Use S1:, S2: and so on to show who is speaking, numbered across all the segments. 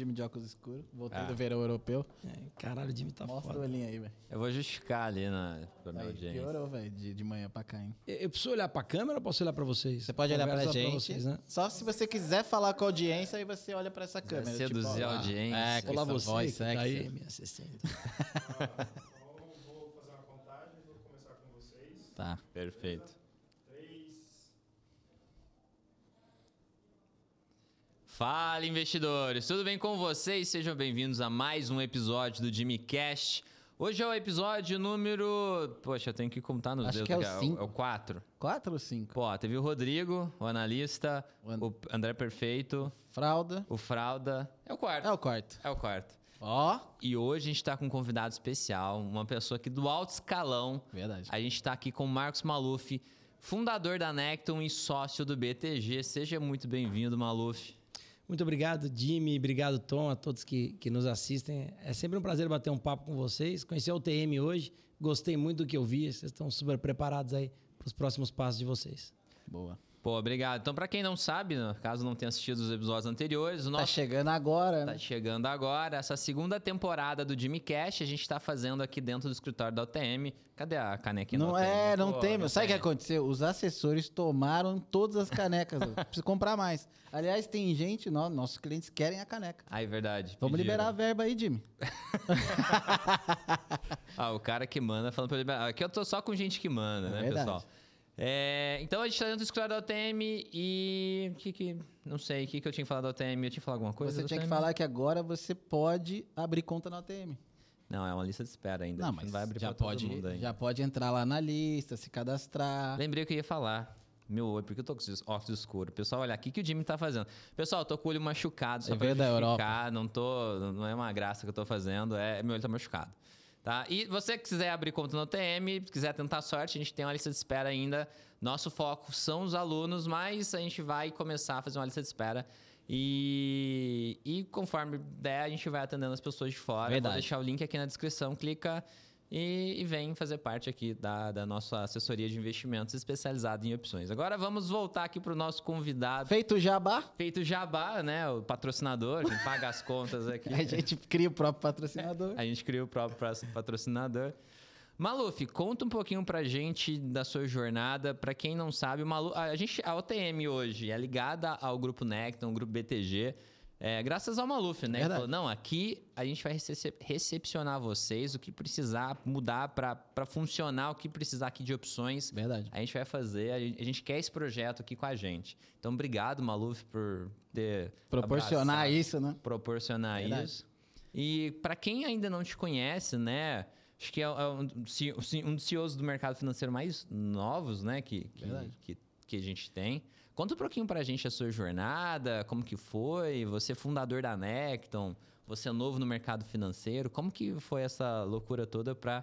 S1: Jimmy de óculos escuros. Voltei
S2: Ah.
S1: do verão europeu.
S3: É, caralho, o Jimmy tá
S1: Mostra o
S3: foda.
S1: olhinho aí, velho.
S2: Eu vou justificar ali na, pra minha
S1: Aí,
S2: audiência.
S1: Piorou, velho, de, de manhã pra cá, hein?
S3: Eu eu preciso olhar pra câmera ou posso olhar pra vocês?
S1: Você pode olhar pra gente.
S3: vocês, né?
S1: Só se você quiser falar com a audiência, aí você olha pra essa câmera.
S2: seduzir
S1: tipo, ó,
S2: a audiência.
S1: É, com
S3: Olá você,
S1: voz
S3: que tá
S1: sexy.
S3: aí, minha assistente.
S4: Então, vou fazer uma contagem, vou começar com vocês.
S1: Tá.
S2: Perfeito.
S4: Três.
S2: Fala, investidores! Tudo bem com vocês? Sejam bem-vindos a mais um episódio do Jimmy Cast. Hoje é o episódio número. Poxa, eu tenho que contar nos
S1: Acho
S2: dedos.
S1: que é o
S2: aqui.
S1: cinco.
S2: É o 4.
S1: Quatro ou cinco?
S2: Pô, teve o Rodrigo, o analista,
S1: O An-
S2: o André Perfeito,
S1: Fralda.
S2: o Fralda. É o quarto.
S1: É o quarto.
S2: É o quarto.
S1: Ó.
S2: E hoje a gente tá com um convidado especial, uma pessoa aqui do alto escalão.
S1: Verdade.
S2: A gente tá aqui com o Marcos Maluf, fundador da Necton e sócio do BTG. Seja muito bem-vindo, Maluf.
S3: Muito obrigado, Jimmy. Obrigado, Tom, a todos que, que nos assistem. É sempre um prazer bater um papo com vocês. Conheci a UTM hoje. Gostei muito do que eu vi. Vocês estão super preparados aí para os próximos passos de vocês.
S1: Boa.
S2: Pô, obrigado. Então, pra quem não sabe, né, caso não tenha assistido os episódios anteriores, o
S1: Tá
S2: nosso
S1: chegando agora,
S2: Tá
S1: né?
S2: chegando agora essa segunda temporada do Jimmy Cash. A gente tá fazendo aqui dentro do escritório da UTM. Cadê a canequinha
S1: Não é, não
S2: Pô,
S1: tem, meu. Sabe o que aconteceu? Os assessores tomaram todas as canecas. preciso comprar mais. Aliás, tem gente, nó- nossos clientes querem a caneca.
S2: Ah, é verdade.
S1: Vamos
S2: pediram.
S1: liberar a verba aí, Jimmy.
S2: Ah, o cara que manda falando pra liberar. Aqui eu tô só com gente que manda,
S1: É
S2: né,
S1: verdade.
S2: pessoal? É, então a gente tá dentro do escritório da UTM e. Que, que, não sei, o que, que eu tinha que falar da UTM? Eu tinha que falar alguma coisa?
S1: Você tinha que
S2: UTM?
S1: falar que agora você pode abrir conta na UTM.
S2: Não, é uma lista de espera ainda.
S1: Não, mas
S2: vai abrir
S1: já
S2: pra todo
S1: pode,
S2: mundo ainda.
S1: já pode entrar lá na lista, se cadastrar.
S2: Lembrei o que eu ia falar. Meu olho, porque eu tô com esses óculos escuros. Pessoal, olha, o que, que o Jimmy tá fazendo? Pessoal, eu tô com o olho machucado, só
S1: Você
S2: pra
S1: da
S2: justificar. Não, tô, não é uma graça que eu tô fazendo, é meu olho tá machucado. Tá? E você que quiser abrir conta no TM, quiser tentar sorte, a gente tem uma lista de espera ainda. Nosso foco são os alunos, mas a gente vai começar a fazer uma lista de espera. E, e conforme der, a gente vai atendendo as pessoas de fora.
S1: Verdade.
S2: Vou deixar o link aqui na descrição, clica e, e vem fazer parte aqui da, da nossa assessoria de investimentos especializada em opções. Agora vamos voltar aqui para o nosso convidado.
S1: Feito o jabá,
S2: Feito jabá, né? O patrocinador, que paga as contas aqui.
S1: a gente cria o próprio patrocinador.
S2: A gente cria o próprio patrocinador. Maluf, conta um pouquinho pra gente da sua jornada. Pra quem não sabe, o Malu, a gente, a OTM hoje é ligada ao grupo Necton, ao grupo BTG. É, graças ao Maluf, né? Ele falou, não, aqui a gente vai recep- recepcionar vocês, o que precisar mudar pra funcionar, o que precisar aqui de opções.
S1: Verdade.
S2: A gente vai fazer, a gente, a gente quer esse projeto aqui com a gente. Então, obrigado, Maluf, por ter
S1: Proporcionar
S2: abraçado
S1: isso, né?
S2: proporcionar
S1: Verdade.
S2: isso. E para quem ainda não te conhece, né? Acho que é um, C- um dos CEOs do mercado financeiro mais novos, né? Que, que, que, que a gente tem. Conta um pouquinho pra gente a sua jornada, como que foi, você é fundador da Necton, você é novo no mercado financeiro, como que foi essa loucura toda para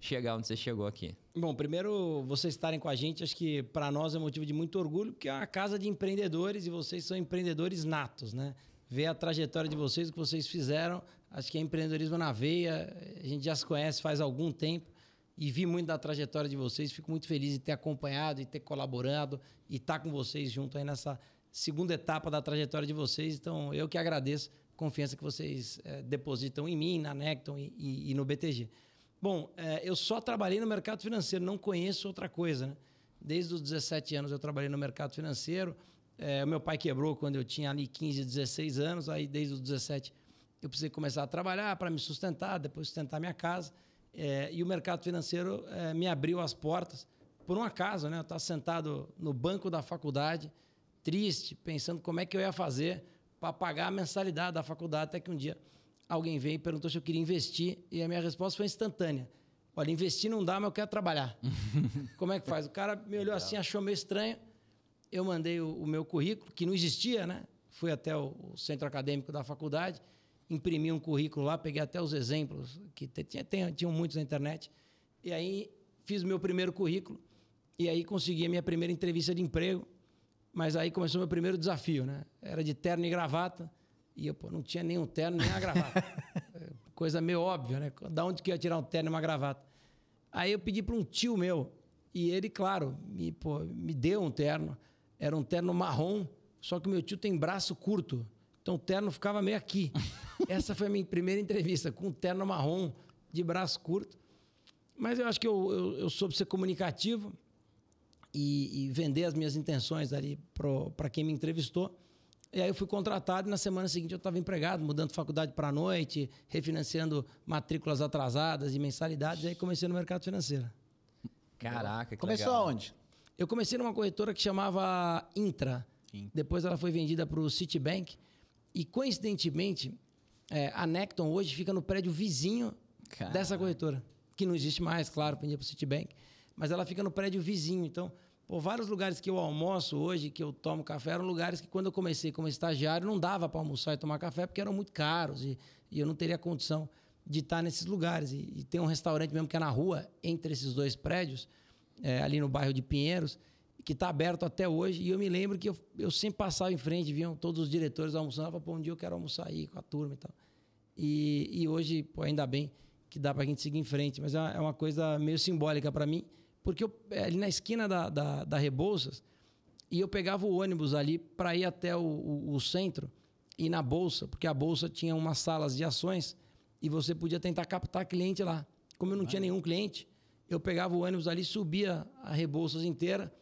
S2: chegar onde você chegou aqui?
S3: Bom, primeiro, vocês estarem com a gente, acho que para nós é motivo de muito orgulho, porque é uma casa de empreendedores e vocês são empreendedores natos, né? Ver a trajetória de vocês, o que vocês fizeram, acho que é empreendedorismo na veia, a gente já se conhece faz algum tempo e vi muito da trajetória de vocês, fico muito feliz de ter acompanhado e ter colaborado e estar com vocês junto aí nessa segunda etapa da trajetória de vocês. Então, eu que agradeço a confiança que vocês eh, depositam em mim, na Necton e, e- e no BTG. Bom, eh, eu só trabalhei no mercado financeiro, não conheço outra coisa, né? Desde os 17 anos eu trabalhei no mercado financeiro. O meu pai quebrou quando eu tinha ali 15, 16 anos. Aí, desde os 17, eu precisei começar a trabalhar para me sustentar, depois sustentar minha casa. Eh, e o mercado financeiro eh, me abriu as portas. Por um acaso, né? Eu estava sentado no banco da faculdade, triste, pensando como é que eu ia fazer para pagar a mensalidade da faculdade, até que um dia alguém veio e perguntou se eu queria investir e a minha resposta foi instantânea. Olha, investir não dá, mas eu quero trabalhar. Como é que faz? O cara me olhou assim, achou meio estranho. Eu mandei o, o meu currículo, que não existia, né? Fui até o, o centro acadêmico da faculdade, imprimi um currículo lá, peguei até os exemplos, que tinha, tem- tinham muitos na internet. E aí fiz meu primeiro currículo. E aí consegui a minha primeira entrevista de emprego. Mas aí começou meu primeiro desafio, né? Era de terno e gravata. E eu pô, não tinha nenhum terno nem a gravata. Coisa meio óbvia, né? Da onde que eu ia tirar um terno e uma gravata? Aí eu pedi para um tio meu. E ele, claro, me, pô, me deu um terno. Era um terno marrom, só que meu tio tem braço curto. Então o terno ficava meio aqui. Essa foi a minha primeira entrevista, com um terno marrom, de braço curto. Mas eu acho que eu, eu, eu soube ser comunicativo e, e vender as minhas intenções ali para quem me entrevistou. E aí eu fui contratado e na semana seguinte eu estava empregado, mudando faculdade para a noite, refinanciando matrículas atrasadas e mensalidades. E aí comecei no mercado financeiro.
S2: Caraca, que
S1: Começou
S2: legal.
S1: aonde?
S3: Eu comecei numa corretora que chamava Intra.
S1: Intra.
S3: Depois ela foi vendida para o Citibank. E coincidentemente, é, a Necton hoje fica no prédio vizinho
S1: Caraca.
S3: dessa corretora. Que não existe mais, claro, vendia para o Citibank. Mas ela fica no prédio vizinho. Então, por vários lugares que eu almoço hoje, que eu tomo café, eram lugares que quando eu comecei como estagiário, não dava para almoçar e tomar café, porque eram muito caros e, e eu não teria condição de estar nesses lugares. E, e tem um restaurante mesmo que é na rua, entre esses dois prédios, é, ali no bairro de Pinheiros, que está aberto até hoje. E eu me lembro que eu, eu sempre passava em frente, viam todos os diretores almoçando. Eu falava, pô, um dia eu quero almoçar aí com a turma e tal. E, e hoje, pô, ainda bem que dá para a gente seguir em frente. Mas é uma, é uma coisa meio simbólica para mim, porque eu, é, ali na esquina da, da, da Rebouças, e eu pegava o ônibus ali para ir até o, o, o centro e na bolsa, porque a bolsa tinha umas salas de ações e você podia tentar captar cliente lá. Como eu não tinha nenhum cliente, eu pegava o ônibus ali, subia a Rebouças inteira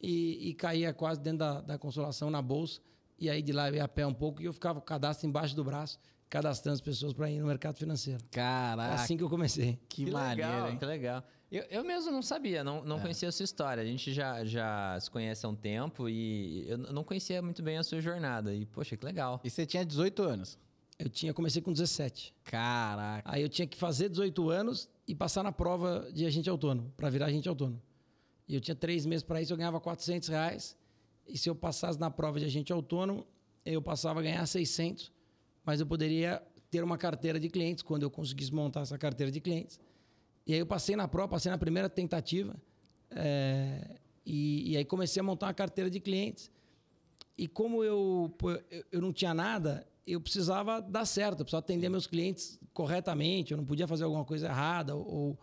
S3: e, e caía quase dentro da, da Consolação na bolsa. E aí de lá eu ia a pé um pouco e eu ficava com o cadastro embaixo do braço, cadastrando as pessoas para ir no mercado financeiro. É
S1: Caraca,
S3: assim que eu comecei.
S1: que,
S2: Que
S1: maneiro,
S2: legal,
S1: hein?
S2: que legal. Eu, eu mesmo não sabia, não, não conhecia a sua história. A gente já, já se conhece há um tempo e eu não conhecia muito bem a sua jornada. E, poxa, que legal.
S1: E você tinha 18 anos.
S3: Eu tinha comecei com 17.
S1: Caraca.
S3: Aí eu tinha que fazer 18 anos e passar na prova de agente autônomo, para virar agente autônomo. E eu tinha três meses para isso, eu ganhava 400 reais. E se eu passasse na prova de agente autônomo, eu passava a ganhar 600, mas eu poderia ter uma carteira de clientes quando eu conseguisse montar essa carteira de clientes. E aí eu passei na prova, passei na primeira tentativa, é, e, e aí comecei a montar uma carteira de clientes. E como eu, eu não tinha nada, eu precisava dar certo, eu precisava atender meus clientes corretamente, eu não podia fazer alguma coisa errada ou,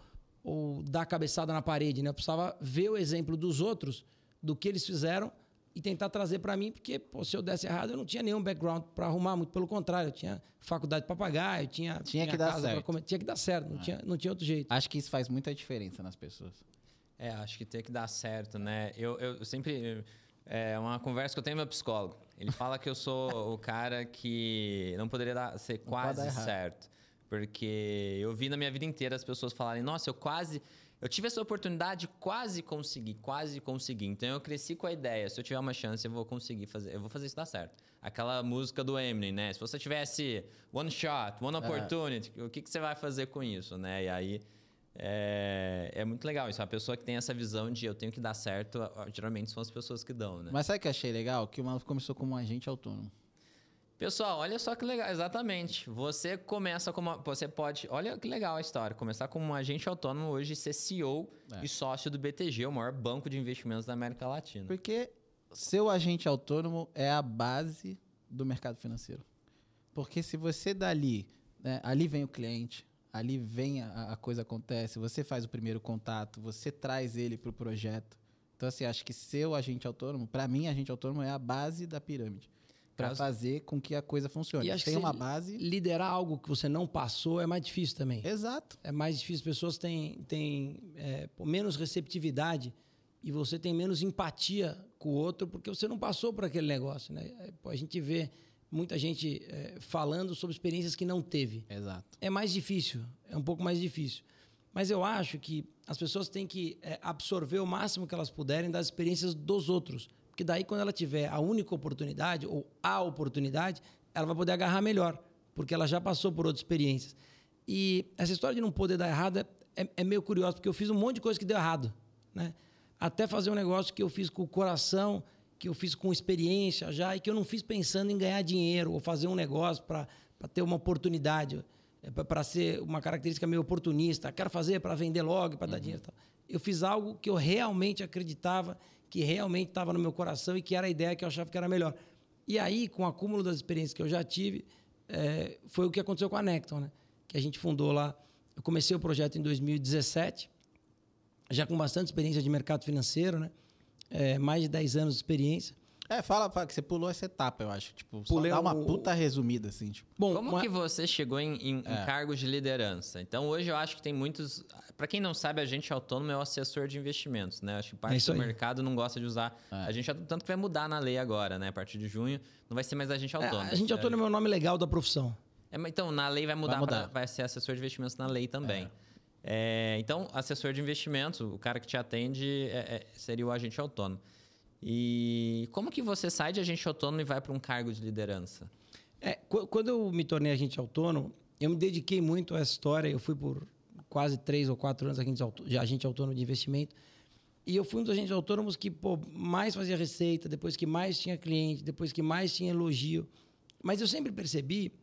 S3: ou dar cabeçada na parede, né? Eu precisava ver o exemplo dos outros, do que eles fizeram e tentar trazer para mim, porque pô, se eu desse errado, eu não tinha nenhum background para arrumar, muito pelo contrário, eu tinha faculdade para pagar, eu tinha
S1: Tinha que dar
S3: casa pra
S1: certo.
S3: comer, tinha que dar certo, não, tinha, não tinha outro jeito.
S1: Acho que isso faz muita diferença nas pessoas.
S2: É, acho que tem que dar certo, né? Eu, eu sempre. É uma conversa que eu tenho com meu psicólogo. Ele fala que eu sou o cara que não poderia dar, ser
S1: pode
S2: quase certo. Porque eu vi na minha vida inteira as pessoas falarem, nossa, eu quase. Eu tive essa oportunidade, quase consegui, quase consegui. Então eu cresci com a ideia, se eu tiver uma chance, eu vou conseguir fazer, eu vou fazer isso dar certo. Aquela música do Eminem, né? Se você tivesse one shot, one opportunity, o que, que você vai fazer com isso, né? E aí é, é muito legal isso. A pessoa que tem essa visão de eu tenho que dar certo, geralmente são as pessoas que dão, né?
S1: Mas sabe o que eu achei legal? Que o maluco começou como um agente autônomo.
S2: Pessoal, olha só que legal, exatamente. Você começa como. Você pode. Olha que legal a história. Começar como um agente autônomo hoje, ser CEO
S1: É.
S2: e sócio do BTG, o maior banco de investimentos da América Latina.
S1: Porque seu agente autônomo é a base do mercado financeiro. Porque se você dali, né, ali vem o cliente, ali vem a, a coisa acontece, você faz o primeiro contato, você traz ele para o projeto. Então, assim, acho que seu agente autônomo, para mim, agente autônomo é a base da pirâmide. Para fazer com que a coisa funcione.
S3: E acho
S1: Tem
S3: que
S1: uma
S3: se-
S1: base.
S3: Liderar algo que você não passou é mais difícil também.
S1: Exato.
S3: é mais difícil, as pessoas têm, têm é, menos receptividade e você tem menos empatia com o outro porque você não passou por aquele negócio. Né? É, a gente vê muita gente é, falando sobre experiências que não teve.
S1: Exato.
S3: É mais difícil, é um pouco mais difícil. Mas eu acho que as pessoas têm que é, absorver o máximo que elas puderem das experiências dos outros. Porque daí, quando ela tiver a única oportunidade, ou a oportunidade, ela vai poder agarrar melhor. Porque ela já passou por outras experiências. E essa história de não poder dar errado é, é meio curiosa, porque eu fiz um monte de coisa que deu errado. Né? Até fazer um negócio que eu fiz com o coração, que eu fiz com experiência já, e que eu não fiz pensando em ganhar dinheiro ou fazer um negócio para ter uma oportunidade para ser uma característica meio oportunista, quero fazer para vender logo, para dar dinheiro. Eu fiz algo que eu realmente acreditava, que realmente estava no meu coração e que era a ideia que eu achava que era melhor. E aí, com o acúmulo das experiências que eu já tive, eh, foi o que aconteceu com a Necton, né? que a gente fundou lá. Eu comecei o projeto em 2017, já com bastante experiência de mercado financeiro, né? Eh, mais de 10 anos de experiência.
S1: É, fala, fala que você pulou essa etapa, eu acho. Tipo, só
S3: Pulei
S1: dá uma
S3: o-
S1: puta resumida, assim, tipo.
S3: Bom,
S2: Como
S3: uma-
S2: que você chegou em, em- em
S1: É.
S2: cargos de liderança? Então, hoje eu acho que tem muitos. Para quem não sabe, agente autônomo é o assessor de investimentos, né? Acho que
S3: É
S2: parte
S3: isso
S2: do
S3: aí.
S2: mercado não gosta de usar
S1: É.
S2: agente autônomo. Tanto que vai mudar na lei agora, né? A partir de junho, não vai ser mais agente
S3: é,
S2: autônomo.
S3: a gente autônomo é o nome legal da profissão.
S2: É, então, na lei vai mudar,
S1: Vai
S2: pra-
S1: mudar.
S2: vai ser assessor de investimentos na lei também. É, então, assessor de investimentos, o cara que te atende é- é- seria o agente autônomo. E como que você sai de agente autônomo e vai para um cargo de liderança?
S3: É, qu- quando eu me tornei agente autônomo, eu me dediquei muito a essa história. Eu fui por quase três ou quatro anos agente autônomo de investimento. E eu fui um dos agentes autônomos que pô, mais fazia receita, depois que mais tinha cliente, depois que mais tinha elogio. Mas eu sempre percebi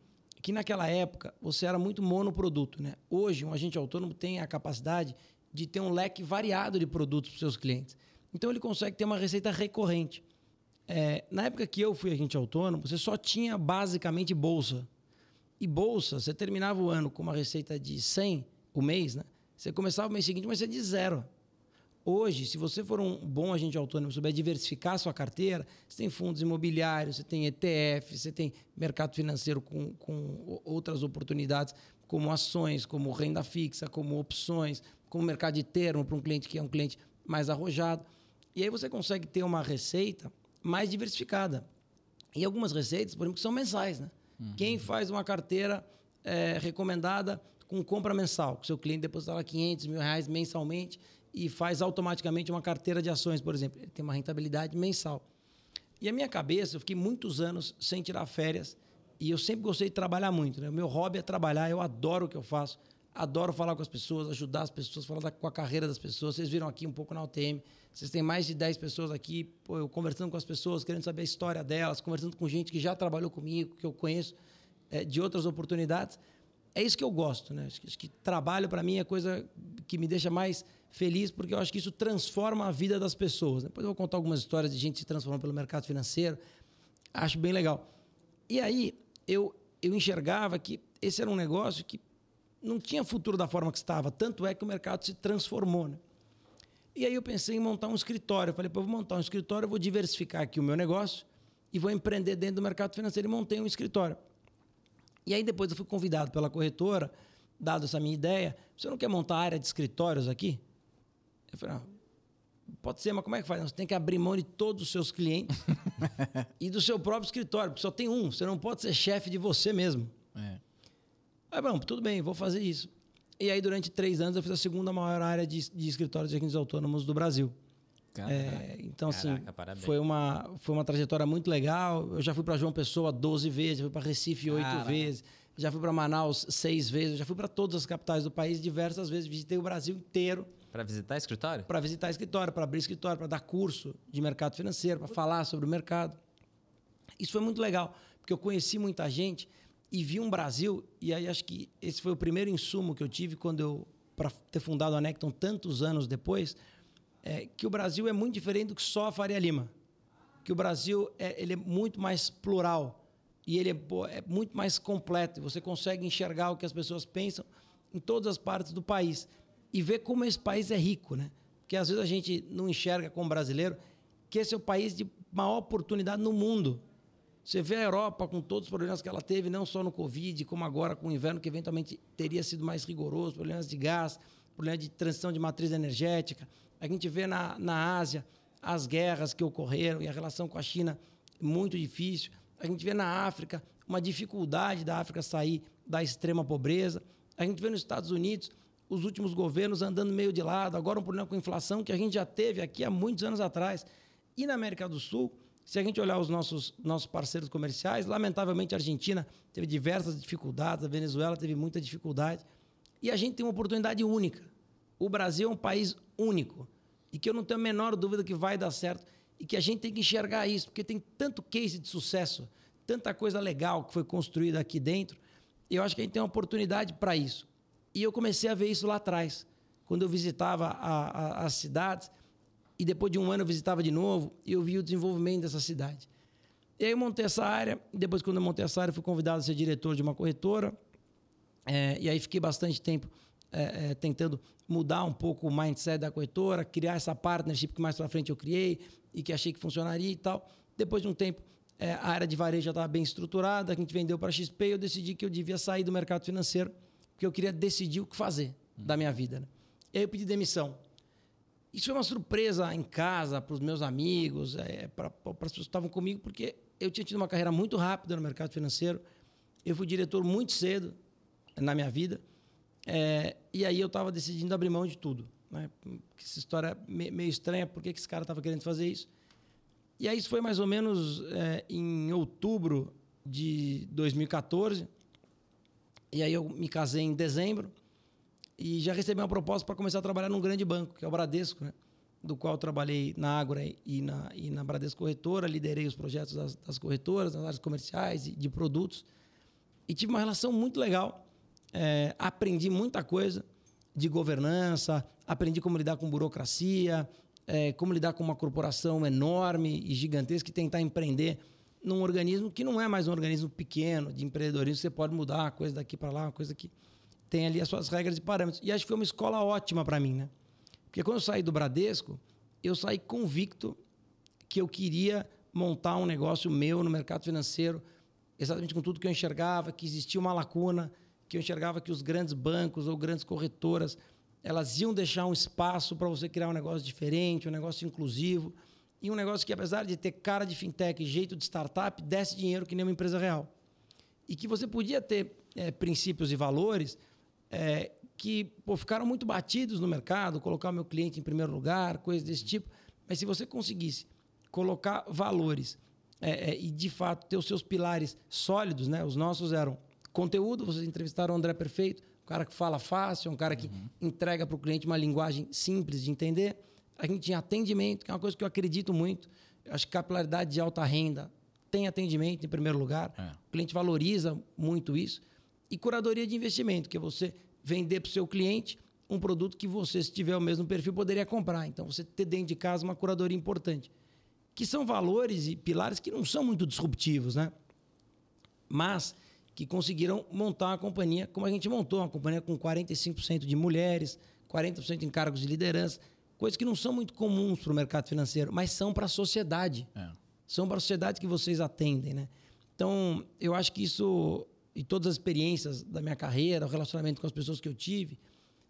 S3: que naquela época você era muito monoproduto. Né? Hoje, um agente autônomo tem a capacidade de ter um leque variado de produtos para os seus clientes. Então, ele consegue ter uma receita recorrente. É, na época que eu fui agente autônomo, você só tinha basicamente bolsa. E bolsa, você terminava o ano com uma receita de 100 o mês, né? Você começava o mês seguinte, mas você de zero. Hoje, se você for um bom agente autônomo, souber diversificar a sua carteira, você tem fundos imobiliários, você tem ETF, você tem mercado financeiro com, com outras oportunidades, como ações, como renda fixa, como opções, como mercado de termo para um cliente que é um cliente mais arrojado. E aí você consegue ter uma receita mais diversificada. E algumas receitas, por exemplo, que são mensais. Né? Quem faz uma carteira eh, recomendada com compra mensal, que seu cliente deposita lá 500 mil reais mensalmente e faz automaticamente uma carteira de ações, por exemplo. Ele tem uma rentabilidade mensal. E a minha cabeça, eu fiquei muitos anos sem tirar férias e eu sempre gostei de trabalhar muito. Né? O meu hobby é trabalhar, eu adoro o que eu faço, adoro falar com as pessoas, ajudar as pessoas, falar da- com a carreira das pessoas. Vocês viram aqui um pouco na UTM, vocês têm mais de 10 pessoas aqui, pô, eu conversando com as pessoas, querendo saber a história delas, conversando com gente que já trabalhou comigo, que eu conheço eh, de outras oportunidades. É isso que eu gosto, né? Acho que, acho que trabalho para mim é coisa que me deixa mais feliz, porque eu acho que isso transforma a vida das pessoas. né? Depois eu vou contar algumas histórias de gente se transformando pelo mercado financeiro. Acho bem legal. E aí eu, eu enxergava que esse era um negócio que não tinha futuro da forma que estava. Tanto é que o mercado se transformou. Né? E aí eu pensei em montar um escritório. Eu falei, pô, eu vou montar um escritório, vou diversificar aqui o meu negócio e vou empreender dentro do mercado financeiro. E montei um escritório. E aí depois eu fui convidado pela corretora, dado essa minha ideia, você não quer montar área de escritórios aqui? Eu falei, ah, pode ser, mas como é que faz? Você tem que abrir mão de todos os seus clientes e do seu próprio escritório, porque só tem um. Você não pode ser chefe de você mesmo.
S1: É.
S3: Aí, bom, tudo bem, vou fazer isso. E aí, durante três anos, eu fiz a segunda maior área de, de escritórios de agentes autônomos do Brasil. É, então,
S2: Caraca,
S3: assim,
S2: parabéns.
S3: foi uma, foi uma trajetória muito legal. Eu já fui para João Pessoa 12 vezes, já fui para Recife 8
S1: Caraca.
S3: vezes, já fui para Manaus seis vezes, eu já fui para todas as capitais do país diversas vezes, visitei o Brasil inteiro
S2: Para visitar escritório?
S3: para visitar escritório, para abrir escritório, para dar curso de mercado financeiro, para falar sobre o mercado. Isso foi muito legal, porque eu conheci muita gente e vi um Brasil, e aí acho que esse foi o primeiro insumo que eu tive quando eu, para ter fundado a Necton tantos anos depois, é que o Brasil é muito diferente do que só a Faria Lima. Que o Brasil é, ele é muito mais plural e ele é, é muito mais completo. Você consegue enxergar o que as pessoas pensam em todas as partes do país e ver como esse país é rico, né? Porque às vezes a gente não enxerga como brasileiro que esse é o país de maior oportunidade no mundo. Você vê a Europa com todos os problemas que ela teve, não só no Covid, como agora com o inverno, que eventualmente teria sido mais rigoroso, problemas de gás, problemas de transição de matriz energética. A gente vê na, na Ásia as guerras que ocorreram e a relação com a China muito difícil. A gente vê na África uma dificuldade da África sair da extrema pobreza. A gente vê nos Estados Unidos os últimos governos andando meio de lado, agora um problema com inflação que a gente já teve aqui há muitos anos atrás. E na América do Sul, se a gente olhar os nossos, nossos parceiros comerciais, lamentavelmente a Argentina teve diversas dificuldades, a Venezuela teve muita dificuldade. E a gente tem uma oportunidade única. O Brasil é um país único e que eu não tenho a menor dúvida que vai dar certo e que a gente tem que enxergar isso, porque tem tanto case de sucesso, tanta coisa legal que foi construída aqui dentro. Eu acho que a gente tem uma oportunidade para isso. E eu comecei a ver isso lá atrás, quando eu visitava as cidades e depois de um ano eu visitava de novo e eu vi o desenvolvimento dessa cidade. E aí eu montei essa área, e depois quando eu montei essa área fui convidado a ser diretor de uma corretora, é, e aí fiquei bastante tempo é, é, tentando mudar um pouco o mindset da corretora, criar essa partnership que mais para frente eu criei e que achei que funcionaria e tal. Depois de um tempo, é, a área de varejo já estava bem estruturada, a gente vendeu para XP e eu decidi que eu devia sair do mercado financeiro, porque eu queria decidir o que fazer da minha vida. Né? E aí eu pedi demissão. Isso foi uma surpresa em casa, para os meus amigos, é, para as pessoas que estavam comigo, porque eu tinha tido uma carreira muito rápida no mercado financeiro. Eu fui diretor muito cedo na minha vida. É, e aí eu estava decidindo abrir mão de tudo. Né? Essa história é meio estranha, por que esse cara estava querendo fazer isso? E aí isso foi mais ou menos é, em outubro de 2014. E aí eu me casei em dezembro e já recebi uma proposta para começar a trabalhar num grande banco, que é o Bradesco, né? do qual trabalhei na Ágora e na, e na Bradesco Corretora, liderei os projetos das, das corretoras, nas áreas comerciais e de produtos. E tive uma relação muito legal. É, aprendi muita coisa de governança, aprendi como lidar com burocracia, é, como lidar com uma corporação enorme e gigantesca e tentar empreender num organismo que não é mais um organismo pequeno de empreendedorismo, você pode mudar coisa daqui para lá, coisa que tem ali as suas regras e parâmetros. E acho que foi uma escola ótima para mim, né? Porque quando eu saí do Bradesco, eu saí convicto que eu queria montar um negócio meu no mercado financeiro, exatamente com tudo que eu enxergava, que existia uma lacuna, que eu enxergava que os grandes bancos ou grandes corretoras elas iam deixar um espaço para você criar um negócio diferente, um negócio inclusivo e um negócio que, apesar de ter cara de fintech jeito de startup, desse dinheiro que nem uma empresa real. E que você podia ter é, princípios e valores é, que pô, ficaram muito batidos no mercado, colocar o meu cliente em primeiro lugar, coisas desse tipo. Mas se você conseguisse colocar valores é, é, e, de fato, ter os seus pilares sólidos, né? os nossos eram conteúdo, vocês entrevistaram o André Perfeito, um cara que fala fácil, um cara que uhum. entrega para o cliente uma linguagem simples de entender. A gente tinha atendimento, que é uma coisa que eu acredito muito. Eu acho que capilaridade de alta renda tem atendimento em primeiro lugar. É. O cliente valoriza muito isso. E curadoria de investimento, que é você vender para o seu cliente um produto que você, se tiver o mesmo perfil, poderia comprar. Então, você ter dentro de casa uma curadoria importante. Que são valores e pilares que não são muito disruptivos, né? Mas que conseguiram montar uma companhia como a gente montou, uma companhia com 45% de mulheres, 40% em cargos de liderança, coisas que não são muito comuns para o mercado financeiro, mas são para a sociedade. É. São para a sociedade que vocês atendem, né? Então, eu acho que isso e todas as experiências da minha carreira, o relacionamento com as pessoas que eu tive,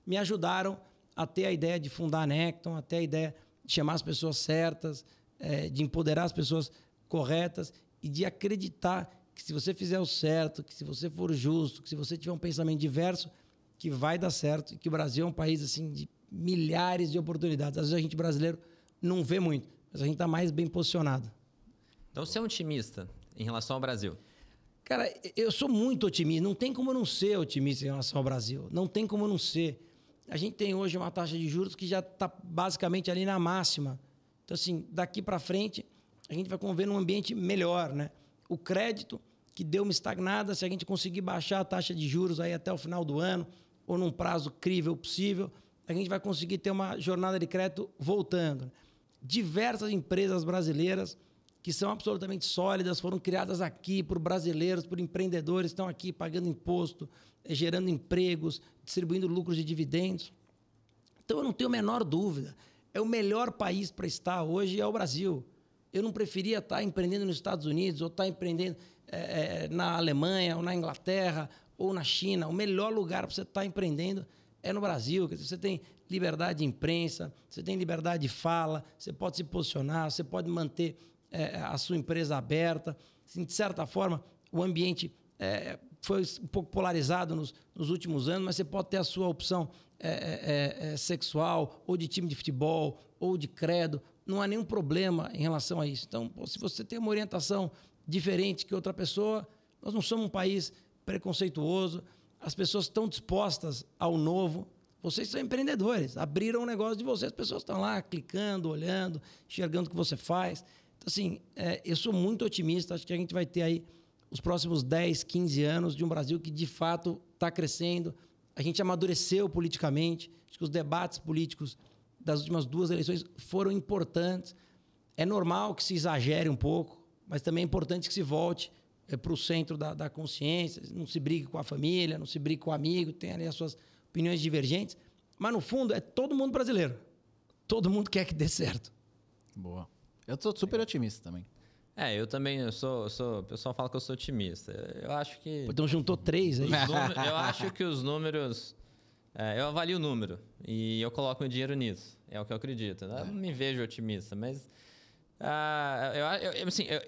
S3: me ajudaram a ter a ideia de fundar a Necton, a ter a ideia de chamar as pessoas certas, é, de empoderar as pessoas corretas e de acreditar que se você fizer o certo, que se você for justo, que se você tiver um pensamento diverso, que vai dar certo e que o Brasil é um país assim de milhares de oportunidades. Às vezes a gente brasileiro não vê muito, mas a gente está mais bem posicionado.
S2: Então você é um otimista em relação ao Brasil?
S3: Cara, eu sou muito otimista. Não tem como não ser otimista em relação ao Brasil. Não tem como não ser. A gente tem hoje uma taxa de juros que já está basicamente ali na máxima. Então, assim, daqui para frente, a gente vai conviver num ambiente melhor, né? o crédito, que deu uma estagnada, se a gente conseguir baixar a taxa de juros aí até o final do ano, ou num prazo crível possível, a gente vai conseguir ter uma jornada de crédito voltando. Diversas empresas brasileiras que são absolutamente sólidas, foram criadas aqui por brasileiros, por empreendedores, estão aqui pagando imposto, eh, gerando empregos, distribuindo lucros de dividendos. Então eu não tenho a menor dúvida. É o melhor país para estar hoje é o Brasil. Eu não preferia estar empreendendo nos Estados Unidos ou estar empreendendo é, na Alemanha ou na Inglaterra ou na China. O melhor lugar para você estar empreendendo é no Brasil. Você tem liberdade de imprensa, você tem liberdade de fala, você pode se posicionar, você pode manter é, a sua empresa aberta. Assim, de certa forma, o ambiente é, foi um pouco polarizado nos, nos, últimos anos, mas você pode ter a sua opção é, é, sexual, ou de time de futebol, ou de credo, não há nenhum problema em relação a isso. Então, se você tem uma orientação diferente que outra pessoa, nós não somos um país preconceituoso, as pessoas estão dispostas ao novo. Vocês são empreendedores, abriram um negócio de vocês, as pessoas estão lá clicando, olhando, enxergando o que você faz. Então, assim, é, eu sou muito otimista, acho que a gente vai ter aí os próximos 10, 15 anos de um Brasil que de fato está crescendo. A gente amadureceu politicamente, acho que os debates políticos das últimas duas eleições foram importantes. É normal que se exagere um pouco, mas também é importante que se volte é, para o centro da, da, consciência, não se brigue com a família, não se brigue com o amigo, tem ali as suas opiniões divergentes. Mas, no fundo, é todo mundo brasileiro. Todo mundo quer que dê certo.
S1: Boa. Eu estou super otimista também.
S2: É, eu também eu sou, eu sou. O pessoal fala que eu sou otimista. Eu acho que.
S3: Então juntou três aí.
S2: números- eu acho que os números. é, eu avalio o número e eu coloco meu dinheiro nisso. É o que eu acredito. né? Eu não me vejo otimista, mas. ah, eu, eu- assim, eu,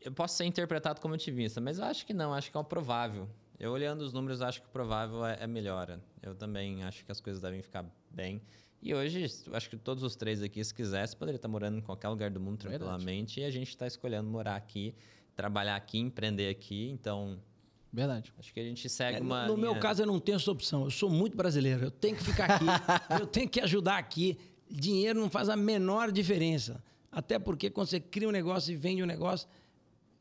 S2: eu posso ser interpretado como otimista, mas eu acho que não, acho que é o provável. Eu olhando os números, acho que o provável é, é melhora. Eu também acho que as coisas devem ficar bem. E hoje, acho que todos os três aqui, se quisesse, poderia estar morando em qualquer lugar do mundo
S1: Verdade.
S2: tranquilamente. E a gente está escolhendo morar aqui, trabalhar aqui, empreender aqui. Então,
S1: Verdade.
S2: acho que a gente segue
S3: É, no-
S2: uma.
S3: no meu
S2: linha-
S3: caso, eu não tenho essa opção. Eu sou muito brasileiro. Eu tenho que ficar aqui. eu tenho que ajudar aqui. Dinheiro não faz a menor diferença. Até porque quando você cria um negócio e vende um negócio,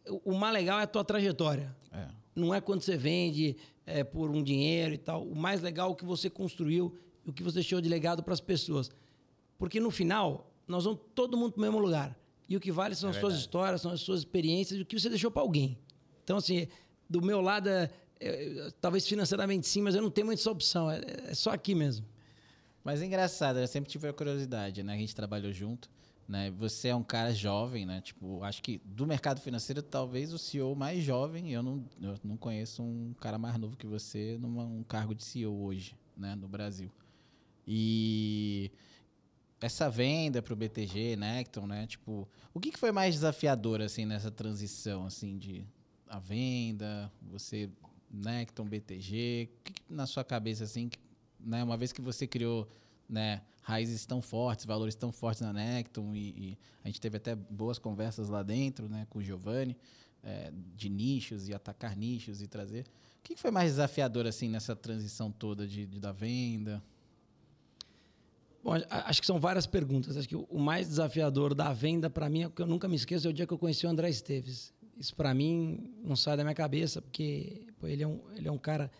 S3: o, o mais legal é a tua trajetória.
S1: É.
S3: Não é quando você vende é, por um dinheiro e tal. O mais legal é o que você construiu e o que você deixou de legado para as pessoas. Porque no final, nós vamos todo mundo para o mesmo lugar. E o que vale são
S2: É
S3: as suas
S2: verdade.
S3: histórias, são as suas experiências e o que você deixou para alguém. Então, assim, do meu lado, é- é- talvez financeiramente sim, mas eu não tenho muita opção. É, é só aqui mesmo.
S1: Mas é engraçado, eu sempre tive a curiosidade, né? A gente trabalhou junto, né? Você é um cara jovem, né? Tipo, acho que do mercado financeiro, talvez o CEO mais jovem, eu não, eu não conheço um cara mais novo que você num cargo de CEO hoje, né? No Brasil. E essa venda para o BTG, Necton, né? Tipo, o que, que foi mais desafiador, assim, nessa transição, assim, de a venda, você, Necton, BTG, o que, que na sua cabeça, assim, que né, uma vez que você criou né, raízes tão fortes, valores tão fortes na Necton, e, e a gente teve até boas conversas lá dentro né, com o Giovanni, é, de nichos e atacar nichos e trazer. O que que foi mais desafiador assim nessa transição toda de, de- da venda?
S3: Bom, acho que são várias perguntas. Acho que o mais desafiador da venda, para mim, é que eu nunca me esqueço, é o dia que eu conheci o André Esteves. Isso, para mim, não sai da minha cabeça, porque pô, ele, é um, ele é um cara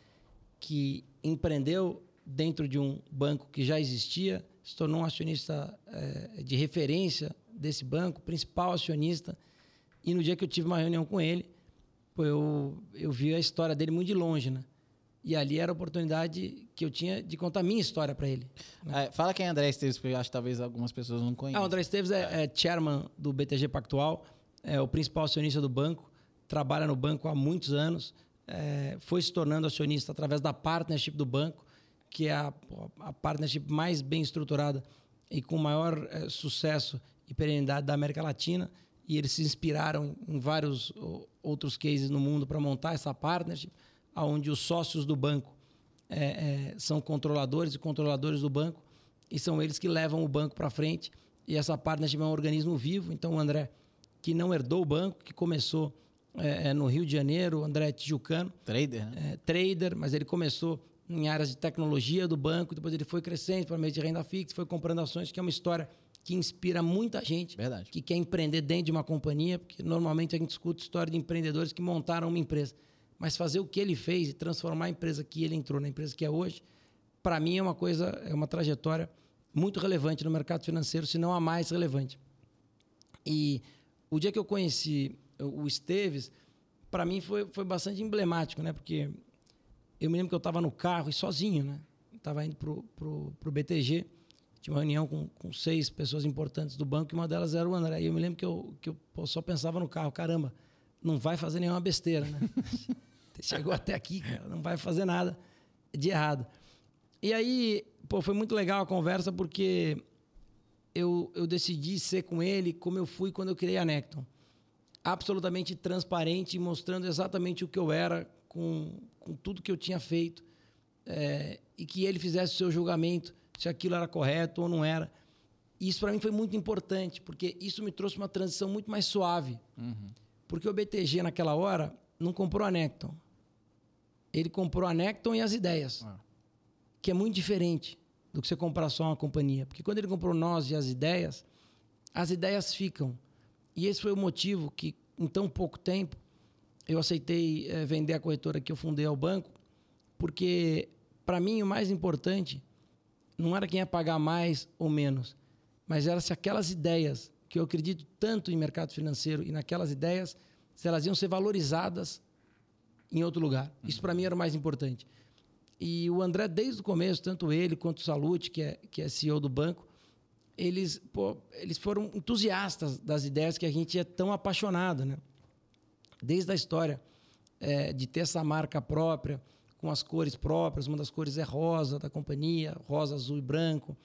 S3: que empreendeu dentro de um banco que já existia, se tornou um acionista eh, de referência desse banco, principal acionista. E no dia que eu tive uma reunião com ele, pô, eu, eu vi a história dele muito de longe, né? E ali era a oportunidade que eu tinha de contar a minha história para ele.
S1: É, fala quem é André Esteves, porque eu acho que talvez algumas pessoas não conheçam.
S3: Ah, o André Esteves é, é chairman do BTG Pactual, é o principal acionista do banco, trabalha no banco há muitos anos, é, foi se tornando acionista através da partnership do banco, que é a, a partnership mais bem estruturada e com maior é, sucesso e perenidade da América Latina. E eles se inspiraram em vários outros cases no mundo para montar essa partnership, onde os sócios do banco é, é, são controladores e controladores do banco e são eles que levam o banco para frente. E essa partnership é um organismo vivo. Então, o André, que não herdou o banco, que começou é, é, no Rio de Janeiro, o André é tijucano,
S1: Trader, né?
S3: é, trader, mas ele começou em áreas de tecnologia do banco, depois ele foi crescendo para meio de renda fixa, foi comprando ações, que é uma história que inspira muita gente
S1: Verdade.
S3: que quer empreender dentro de uma companhia, porque normalmente a gente escuta história de empreendedores que montaram uma empresa. Mas fazer o que ele fez e transformar a empresa que ele entrou na empresa que é hoje, para mim é uma coisa, é uma trajetória muito relevante no mercado financeiro, se não a mais relevante. E o dia que eu conheci o Esteves, para mim foi, foi bastante emblemático, né? Porque eu me lembro que eu estava no carro e sozinho, né? Estava indo pro, pro, pro BTG, tinha uma reunião com, com seis pessoas importantes do banco e uma delas era o André. E eu me lembro que eu, que eu só pensava no carro, caramba, não vai fazer nenhuma besteira, né? Chegou até aqui, cara, não vai fazer nada de errado. E aí, pô, foi muito legal a conversa porque eu, eu decidi ser com ele como eu fui quando eu criei a Necton. Absolutamente transparente, mostrando exatamente o que eu era, com, com tudo que eu tinha feito, é, e que ele fizesse o seu julgamento se aquilo era correto ou não era. E isso para mim foi muito importante, porque isso me trouxe uma transição muito mais suave. Porque o BTG, naquela hora, não comprou a Necton. Ele comprou a Necton e as ideias
S1: Ah.
S3: que é muito diferente do que você comprar só uma companhia. Porque quando ele comprou nós e as ideias, as ideias ficam. E esse foi o motivo que, em tão pouco tempo, eu aceitei eh, vender a corretora que eu fundei ao banco, porque, para mim, o mais importante não era quem ia pagar mais ou menos, mas era se aquelas ideias, que eu acredito tanto em mercado financeiro e naquelas ideias, se elas iam ser valorizadas em outro lugar. Isso, para mim, era o mais importante. E o André, desde o começo, tanto ele quanto o Salute, que é, que é CEO do banco, eles, pô, eles foram entusiastas das ideias que a gente é tão apaixonado, né? Desde a história é, de ter essa marca própria, com as cores próprias, uma das cores é rosa da companhia, rosa, azul e branco.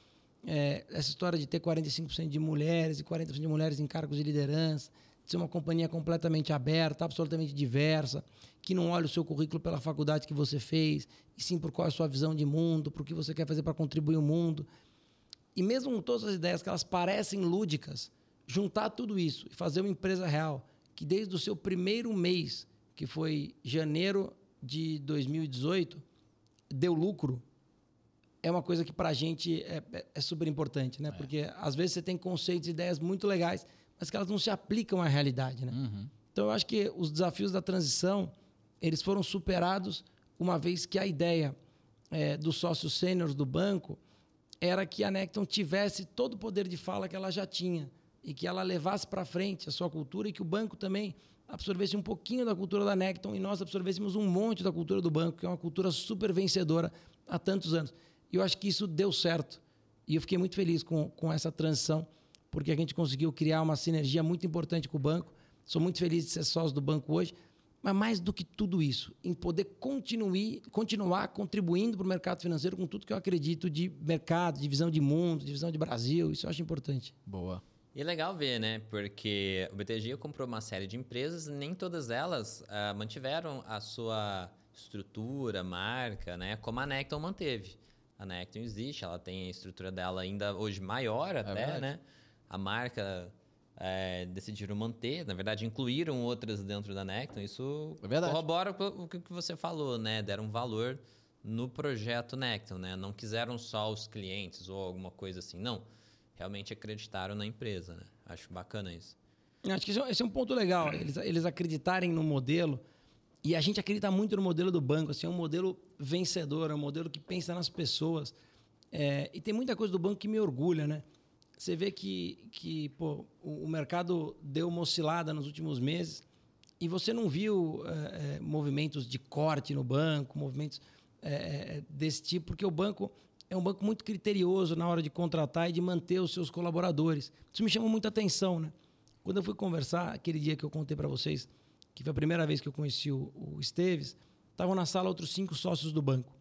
S3: É, essa história de ter 45% de mulheres e 40% de mulheres em cargos de liderança, de ser uma companhia completamente aberta, absolutamente diversa, que não olha o seu currículo pela faculdade que você fez, e sim por qual é a sua visão de mundo, por que você quer fazer para contribuir o mundo. E mesmo com todas as ideias que elas parecem lúdicas, juntar tudo isso e fazer uma empresa real, que desde o seu primeiro mês, que foi janeiro de 2018 deu lucro, é uma coisa que para a gente é, é, é, super importante, né? É. Porque às vezes você tem conceitos e ideias muito legais, mas que elas não se aplicam à realidade, né? Uhum. Então eu acho que os desafios da transição eles foram superados uma vez que a ideia é, dos sócios sêniores do banco era que a Necton tivesse todo o poder de fala que ela já tinha e que ela levasse para frente a sua cultura e que o banco também absorvesse um pouquinho da cultura da Necton e nós absorvêssemos um monte da cultura do banco, que é uma cultura super vencedora há tantos anos. E eu acho que isso deu certo. E eu fiquei muito feliz com, com essa transição, porque a gente conseguiu criar uma sinergia muito importante com o banco. Sou muito feliz de ser sócio do banco hoje. Mas mais do que tudo isso, em poder continuar, continuar contribuindo para o mercado financeiro com tudo que eu acredito de mercado, de visão de mundo, de visão de Brasil. Isso eu acho importante.
S1: Boa.
S2: E é legal ver, né? Porque o BTG comprou uma série de empresas, nem todas elas uh, mantiveram a sua estrutura, marca, né? Como a Necton manteve. A Necton existe, ela tem a estrutura dela ainda hoje maior é até, é né? A marca é, decidiram manter, na verdade, incluíram outras dentro da Necton. Isso é corrobora o que você falou, né? Deram valor no projeto Necton, né? Não quiseram só os clientes ou alguma coisa assim, não realmente acreditaram na empresa. Né? Acho bacana isso.
S3: Acho que esse é um ponto legal. Eles, eles acreditarem no modelo. E a gente acredita muito no modelo do banco. Assim, é um modelo vencedor, é um modelo que pensa nas pessoas. É, e tem muita coisa do banco que me orgulha, né? Você vê que, que pô, o, o mercado deu uma oscilada nos últimos meses e você não viu é, é movimentos de corte no banco, movimentos é, é, desse tipo, porque o banco é um banco muito criterioso na hora de contratar e de manter os seus colaboradores. Isso me chamou muita atenção, né? Quando eu fui conversar, aquele dia que eu contei para vocês, que foi a primeira vez que eu conheci o, o Esteves, estavam na sala outros cinco sócios do banco.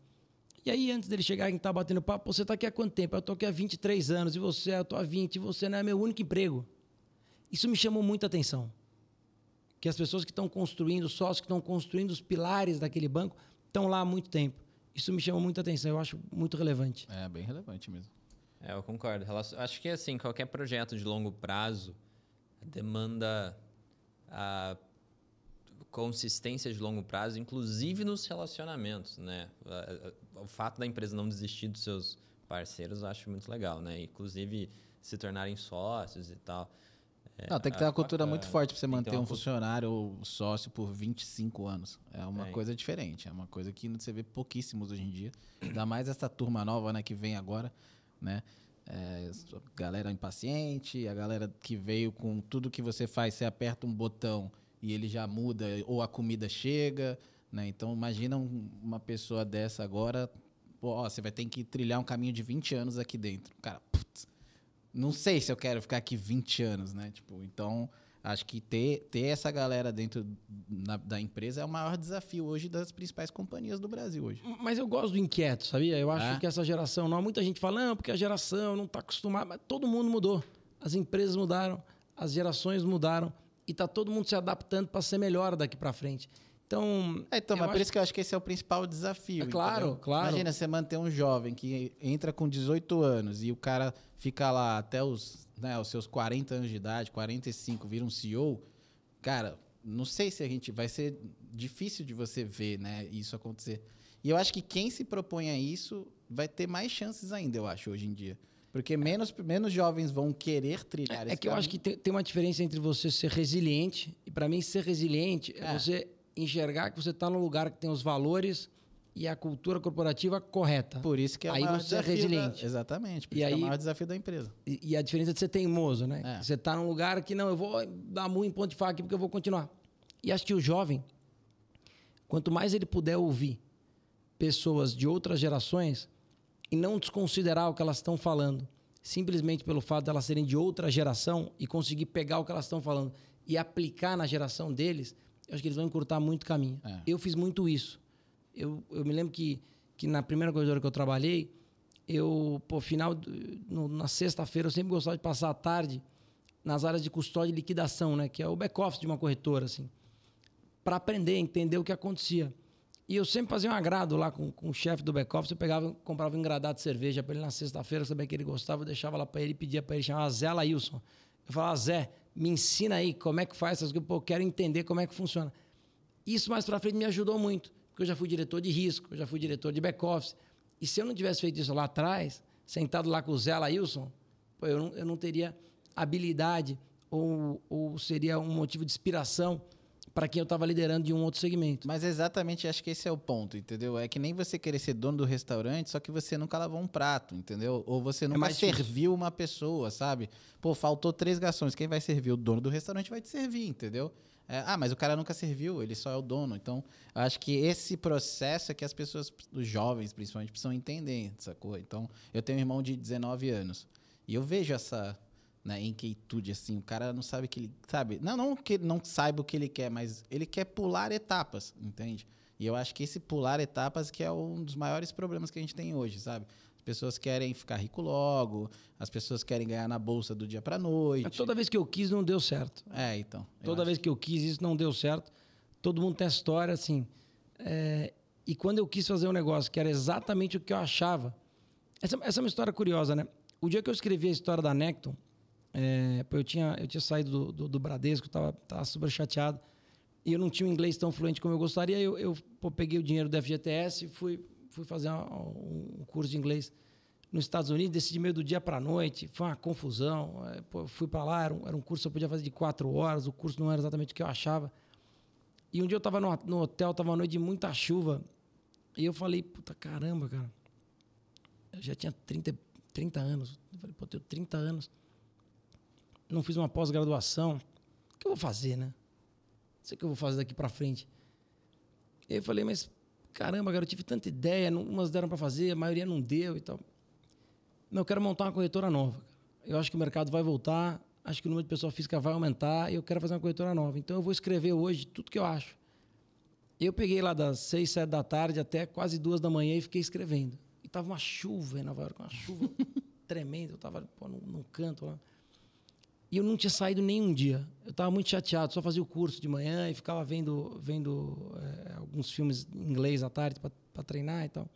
S3: E aí, antes dele chegar, a gente estava batendo papo, você está aqui há quanto tempo? Eu estou aqui há 23 anos, e você, eu estou há 20, e você não é meu único emprego. Isso me chamou muita atenção. Que as pessoas que estão construindo, os sócios que estão construindo os pilares daquele banco, estão lá há muito tempo. Isso me chama muita atenção, eu acho muito relevante.
S1: É, bem relevante mesmo.
S2: É, eu concordo. Acho que, assim, qualquer projeto de longo prazo demanda a consistência de longo prazo, inclusive nos relacionamentos, né? O fato da empresa não desistir dos seus parceiros, eu acho muito legal, né? Inclusive se tornarem sócios e tal.
S1: É, não, tem que ter uma cultura bacana. muito forte para você manter um funcionário ou sócio por 25 anos. É uma é. coisa diferente, é uma coisa que você vê pouquíssimos hoje em dia. Ainda mais essa turma nova, né, que vem agora, né? É, galera impaciente, a galera que veio com tudo que você faz, você aperta um botão e ele já muda ou a comida chega, né? Então imagina uma pessoa dessa agora, pô, ó, você vai ter que trilhar um caminho de 20 anos aqui dentro. Cara, putz, não sei se eu quero ficar aqui 20 anos, né? Tipo, então acho que ter, ter essa galera dentro na, da empresa é o maior desafio hoje das principais companhias do Brasil hoje.
S3: Mas eu gosto do inquieto, sabia? Eu acho é? que essa geração, não, muita gente fala, não, porque a geração não está acostumada, mas todo mundo mudou. As empresas mudaram, as gerações mudaram e está todo mundo se adaptando para ser melhor daqui para frente. Então,
S1: é, então mas por isso que eu acho que esse é o principal desafio. É
S3: claro, entendeu? claro.
S1: Imagina você manter um jovem que entra com 18 anos e o cara fica lá até os, né, os seus 40 anos de idade, 45, vira um CEO. Cara, não sei se a gente vai ser difícil de você ver, né, isso acontecer. E eu acho que quem se propõe a isso vai ter mais chances ainda, eu acho, hoje em dia. Porque menos, menos jovens vão querer trilhar
S3: é,
S1: esse
S3: É que caminho. eu acho que tem, tem, uma diferença entre você ser resiliente, e para mim ser resiliente é, é você enxergar que você está no lugar que tem os valores e a cultura corporativa correta.
S1: Por isso que é
S3: aí
S1: o maior
S3: você é resiliente.
S1: Da, exatamente. Por e isso aí, é o maior desafio da empresa.
S3: E, e a diferença de ser teimoso, né? É. Você está num lugar que não, eu vou dar muito ponto de faca aqui porque eu vou continuar. E acho que o jovem, quanto mais ele puder ouvir pessoas de outras gerações e não desconsiderar o que elas estão falando, simplesmente pelo fato de elas serem de outra geração e conseguir pegar o que elas estão falando e aplicar na geração deles, eu acho que eles vão encurtar muito caminho.
S1: É.
S3: Eu fiz muito isso. Eu, eu me lembro que, que na primeira corretora que eu trabalhei, eu, pô, final, no- na sexta-feira, eu sempre gostava de passar a tarde nas áreas de custódia e liquidação, né? Que é o back-office de uma corretora, assim. Para aprender, entender o que acontecia. E eu sempre fazia um agrado lá com, com o chefe do back-office. Eu pegava, comprava um engradado de cerveja para ele na sexta-feira, sabia que ele gostava, eu deixava lá para ele e pedia para ele, chamava Zé Lailson. Eu falava, Zé, me ensina aí como é que faz essas coisas, pô, eu quero entender como é que funciona. Isso mais para frente me ajudou muito, porque eu já fui diretor de risco, eu já fui diretor de back-office. E se eu não tivesse feito isso lá atrás, sentado lá com o Zé Lailson, pô, eu, não, eu não teria habilidade ou, ou seria um motivo de inspiração para quem eu estava liderando de um outro segmento.
S1: Mas exatamente acho que esse é o ponto, entendeu? É que nem você querer ser dono do restaurante, só que você nunca lavou um prato, entendeu? Ou você nunca
S3: mais difícil.
S1: serviu uma pessoa, sabe? Pô, faltou três garçons. Quem vai servir? O dono do restaurante vai te servir, entendeu? É, ah, mas o cara nunca serviu, ele só é o dono. Então, eu acho que esse processo é que as pessoas, os jovens principalmente, precisam entender, sacou? Então, eu tenho um irmão de 19 anos. E eu vejo essa né, inquietude, assim. O cara não sabe que ele. Sabe? Não, não que ele não saiba o que ele quer, mas ele quer pular etapas, entende? E eu acho que esse pular etapas que é um dos maiores problemas que a gente tem hoje, sabe? As pessoas querem ficar rico logo, as pessoas querem ganhar na bolsa do dia pra noite.
S3: Toda vez que eu quis, não deu certo.
S1: É, então.
S3: Toda
S1: acho
S3: vez que eu quis, isso não deu certo. Todo mundo tem a história, assim. é, e quando eu quis fazer um negócio que era exatamente o que eu achava. Essa, essa é uma história curiosa, né? O dia que eu escrevi a história da Necton, é, eu, tinha, eu tinha saído do, do, do Bradesco, tava, tava super chateado. E eu não tinha um inglês tão fluente como eu gostaria. Eu, eu pô, peguei o dinheiro do FGTS e fui, fui fazer um, um curso de inglês nos Estados Unidos, decidi meio do dia para a noite, foi uma confusão. É, pô, fui para lá, era um, era um curso que eu podia fazer de quatro horas, o curso não era exatamente o que eu achava. E um dia eu estava no, no hotel, estava uma noite de muita chuva, e eu falei, puta caramba, cara, eu já tinha 30, 30 anos. Eu falei, pô, eu tenho 30 anos, não fiz uma pós-graduação, o que eu vou fazer, né? Não sei o que eu vou fazer daqui para frente. E aí eu falei, mas caramba, cara, eu tive tanta ideia, não- umas deram para fazer, a maioria não deu e tal. Não, eu quero montar uma corretora nova. Eu acho que o mercado vai voltar, acho que o número de pessoa física vai aumentar e eu quero fazer uma corretora nova. Então eu vou escrever hoje tudo que eu acho. Eu peguei lá das seis, sete da tarde até quase duas da manhã e fiquei escrevendo. E tava uma chuva em Nova York, uma chuva tremenda. Eu tava pô, num, num canto lá. E eu não tinha saído nenhum dia. Eu estava muito chateado, só fazia o curso de manhã e ficava vendo, vendo eh, alguns filmes em inglês à tarde para treinar e tal.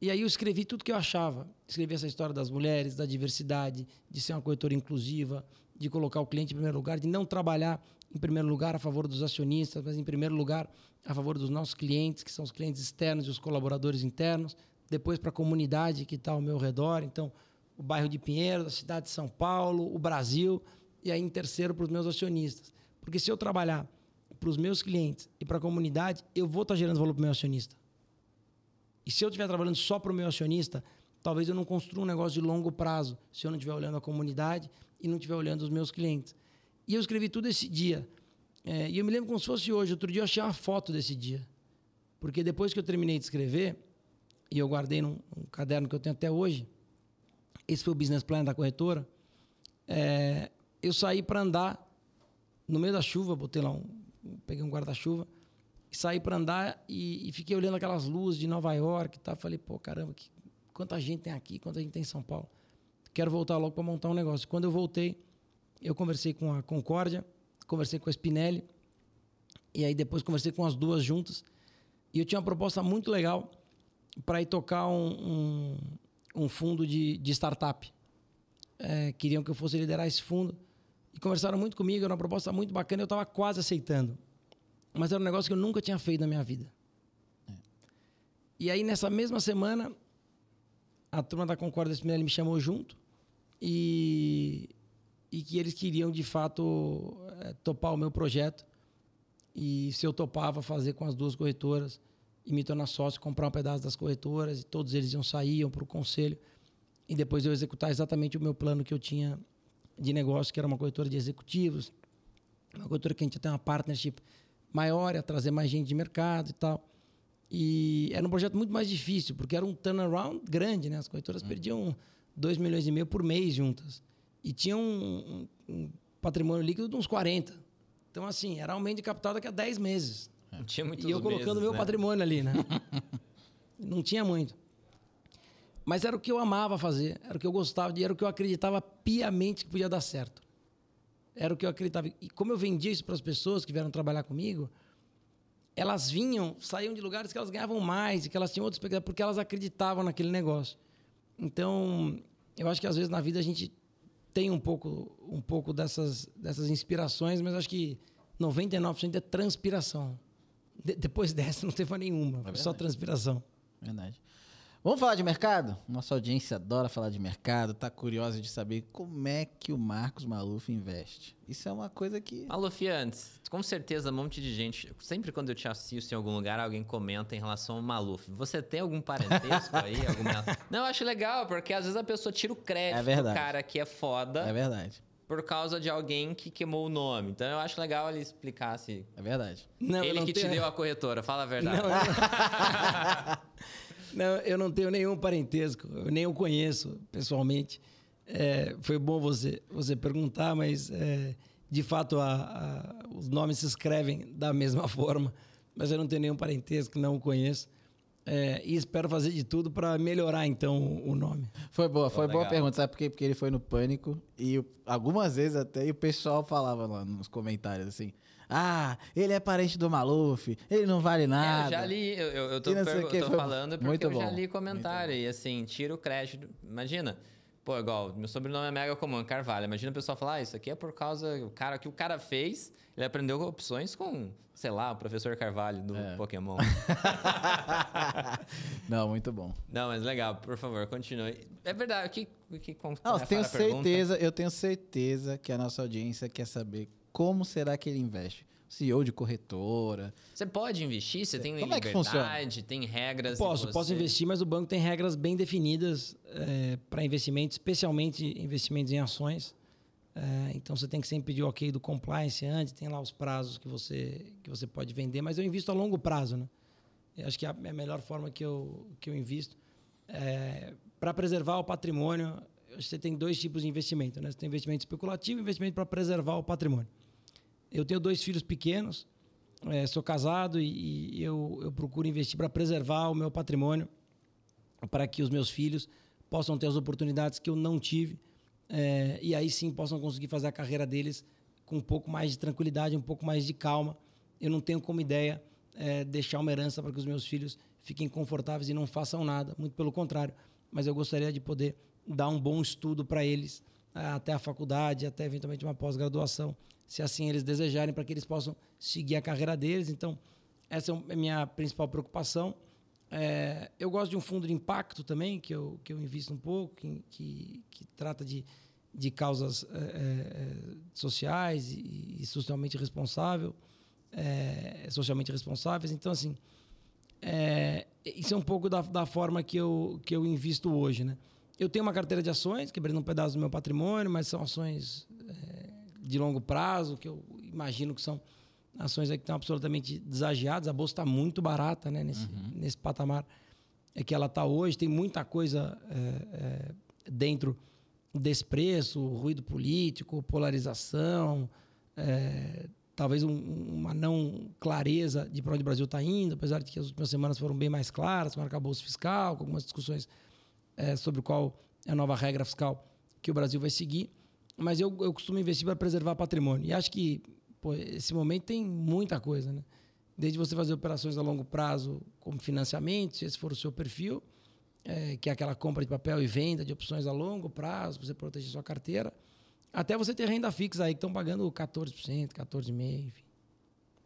S3: E aí eu escrevi tudo que eu achava. Escrevi essa história das mulheres, da diversidade, de ser uma corretora inclusiva, de colocar o cliente em primeiro lugar, de não trabalhar em primeiro lugar a favor dos acionistas, mas em primeiro lugar a favor dos nossos clientes, que são os clientes externos e os colaboradores internos. Depois para a comunidade que está ao meu redor. Então, o bairro de Pinheiro, a cidade de São Paulo, o Brasil. E aí, em terceiro, para os meus acionistas. Porque se eu trabalhar para os meus clientes e para a comunidade, eu vou estar gerando valor para o meu acionista. E se eu estiver trabalhando só para o meu acionista, talvez eu não construa um negócio de longo prazo, se eu não estiver olhando a comunidade e não estiver olhando os meus clientes. E eu escrevi tudo esse dia. É, e eu me lembro como se fosse hoje. Outro dia eu achei uma foto desse dia. Porque depois que eu terminei de escrever, e eu guardei num, num caderno que eu tenho até hoje, esse foi o business plan da corretora, é, eu saí para andar no meio da chuva, botei lá um, peguei um guarda-chuva, saí para andar e, e fiquei olhando aquelas luzes de Nova York e tal. Falei, pô, caramba, que, quanta gente tem aqui, quanta gente tem em São Paulo. Quero voltar logo para montar um negócio. Quando eu voltei, eu conversei com a Concórdia, conversei com a Spinelli, e aí depois conversei com as duas juntas. E eu tinha uma proposta muito legal para ir tocar um, um, um fundo de, de startup. É, queriam que eu fosse liderar esse fundo. E conversaram muito comigo, era uma proposta muito bacana, eu estava quase aceitando. Mas era um negócio que eu nunca tinha feito na minha vida. E aí, nessa mesma semana, a turma da Concórdia Spinelli me chamou junto e, e que eles queriam, de fato, eh, topar o meu projeto. E se eu topava fazer com as duas corretoras e me tornar sócio, comprar um pedaço das corretoras, e todos eles iam sair, iam para o conselho. E depois eu executar exatamente o meu plano que eu tinha de negócio, que era uma corretora de executivos, uma corretora que a gente tem uma partnership maior, ia trazer mais gente de mercado e tal. E era um projeto muito mais difícil, porque era um turnaround grande, né? As corretoras perdiam 2 milhões e meio por mês juntas. E tinha um, um- um patrimônio líquido de uns 40. Então, assim, era aumento de capital daqui a 10 meses.
S2: Não tinha muitos
S3: E eu colocando
S2: meses,
S3: meu
S2: né?
S3: patrimônio ali, né? Não tinha muito. Mas era o que eu amava fazer, era o que eu gostava de, era o que eu acreditava piamente que podia dar certo. Era o que eu acreditava. E como eu vendia isso para as pessoas que vieram trabalhar comigo, elas vinham, saíam de lugares que elas ganhavam mais e que elas tinham outras expectativas, porque elas acreditavam naquele negócio. Então, eu acho que às vezes na vida a gente tem um pouco, um pouco dessas, dessas inspirações, mas acho que 99% é transpiração. De- depois dessa não teve nenhuma, foi só transpiração.
S1: Verdade. Vamos falar de mercado? Nossa audiência adora falar de mercado, tá curiosa de saber como é que o Marcos Maluf investe. Isso é uma coisa que.
S2: Maluf, antes, com certeza um monte de gente, sempre quando eu te assisto em algum lugar, alguém comenta em relação ao Maluf. Você tem algum parentesco aí? Alguma... Não, eu acho legal, porque às vezes a pessoa tira o crédito
S1: É verdade.
S2: do cara que é foda
S1: É verdade.
S2: Por causa de alguém que quemou o nome. Então eu acho legal ele explicar se...
S1: É verdade.
S3: Não,
S2: ele
S3: não
S2: que te
S3: tenho-
S2: deu a corretora, fala a verdade.
S3: Não, eu... não, eu não tenho nenhum parentesco, eu nem o conheço pessoalmente. É, foi bom você, você perguntar, mas é, de fato a- a- os nomes se escrevem da mesma forma, mas eu não tenho nenhum parentesco, não o conheço. É, e espero fazer de tudo para melhorar então o nome.
S1: Foi boa, foi boa pergunta, sabe por quê? Porque ele foi no pânico e algumas vezes até e o pessoal falava lá nos comentários assim: Ah, ele é parente do Maluf, ele não vale
S2: É,
S1: nada.
S2: eu já li, eu, eu, eu tô,
S1: E o que,
S2: tô falando porque
S1: muito
S2: eu já
S1: bom,
S2: li
S1: muito
S2: comentário. E assim, tira o crédito. Imagina. Pô, igual, meu sobrenome é mega comum, Carvalho. Imagina o pessoal falar, ah, isso aqui é por causa o cara que o cara fez, ele aprendeu opções com, sei lá, o professor Carvalho do
S1: É.
S2: Pokémon.
S1: não, muito bom.
S2: Não, mas legal, por favor, continue. É verdade, o que, que como
S1: Não, eu tenho
S2: a pergunta?
S1: certeza, eu tenho certeza que a nossa audiência quer saber como será que ele investe. CEO de corretora.
S2: Você pode investir, você tem
S1: Como é que
S2: liberdade, tem regras.
S3: Posso, posso investir, mas o banco tem regras bem definidas para investimento, especialmente investimentos em ações. É, então você tem que sempre pedir o ok do compliance antes, tem lá os prazos que você, que você pode vender, mas eu invisto a longo prazo, né? Eu acho que é a é melhor forma que eu, que eu invisto. para preservar o patrimônio, você tem dois tipos de investimento, né? Você tem investimento especulativo e investimento para preservar o patrimônio. Eu tenho dois filhos pequenos, eh, sou casado e, e eu, eu procuro investir para preservar o meu patrimônio, para que os meus filhos possam ter as oportunidades que eu não tive eh, e aí sim possam conseguir fazer a carreira deles com um pouco mais de tranquilidade, um pouco mais de calma. Eu não tenho como ideia eh, deixar uma herança para que os meus filhos fiquem confortáveis e não façam nada, muito pelo contrário. Mas eu gostaria de poder dar um bom estudo para eles, até a faculdade, até eventualmente uma pós-graduação, se assim eles desejarem, para que eles possam seguir a carreira deles. Então, essa é a minha principal preocupação. É, eu gosto de um fundo de impacto também, que eu, que eu invisto um pouco, que, que, que trata de, de causas é, é, sociais e, e socialmente responsável, é, socialmente responsáveis. Então, assim, é, isso é um pouco da, da forma que eu, que eu invisto hoje, né? Eu tenho uma carteira de ações, quebrando um pedaço do meu patrimônio, mas são ações é, de longo prazo, que eu imagino que são ações que estão absolutamente desagiadas. A bolsa está muito barata né, nesse, nesse patamar é que ela está hoje. Tem muita coisa é, é, dentro desse preço, ruído político, polarização, é, talvez um- uma não clareza de para onde o Brasil está indo, apesar de que as últimas semanas foram bem mais claras, com o arcabouço fiscal, com algumas discussões é, sobre qual é a nova regra fiscal que o Brasil vai seguir. Mas eu, eu costumo investir para preservar patrimônio. E acho que pô, esse momento tem muita coisa, né? Desde você fazer operações a longo prazo, como financiamento, se esse for o seu perfil, é, que é aquela compra de papel e venda de opções a longo prazo, para você proteger sua carteira, até você ter renda fixa aí, que estão pagando 14%, 14,5%, enfim.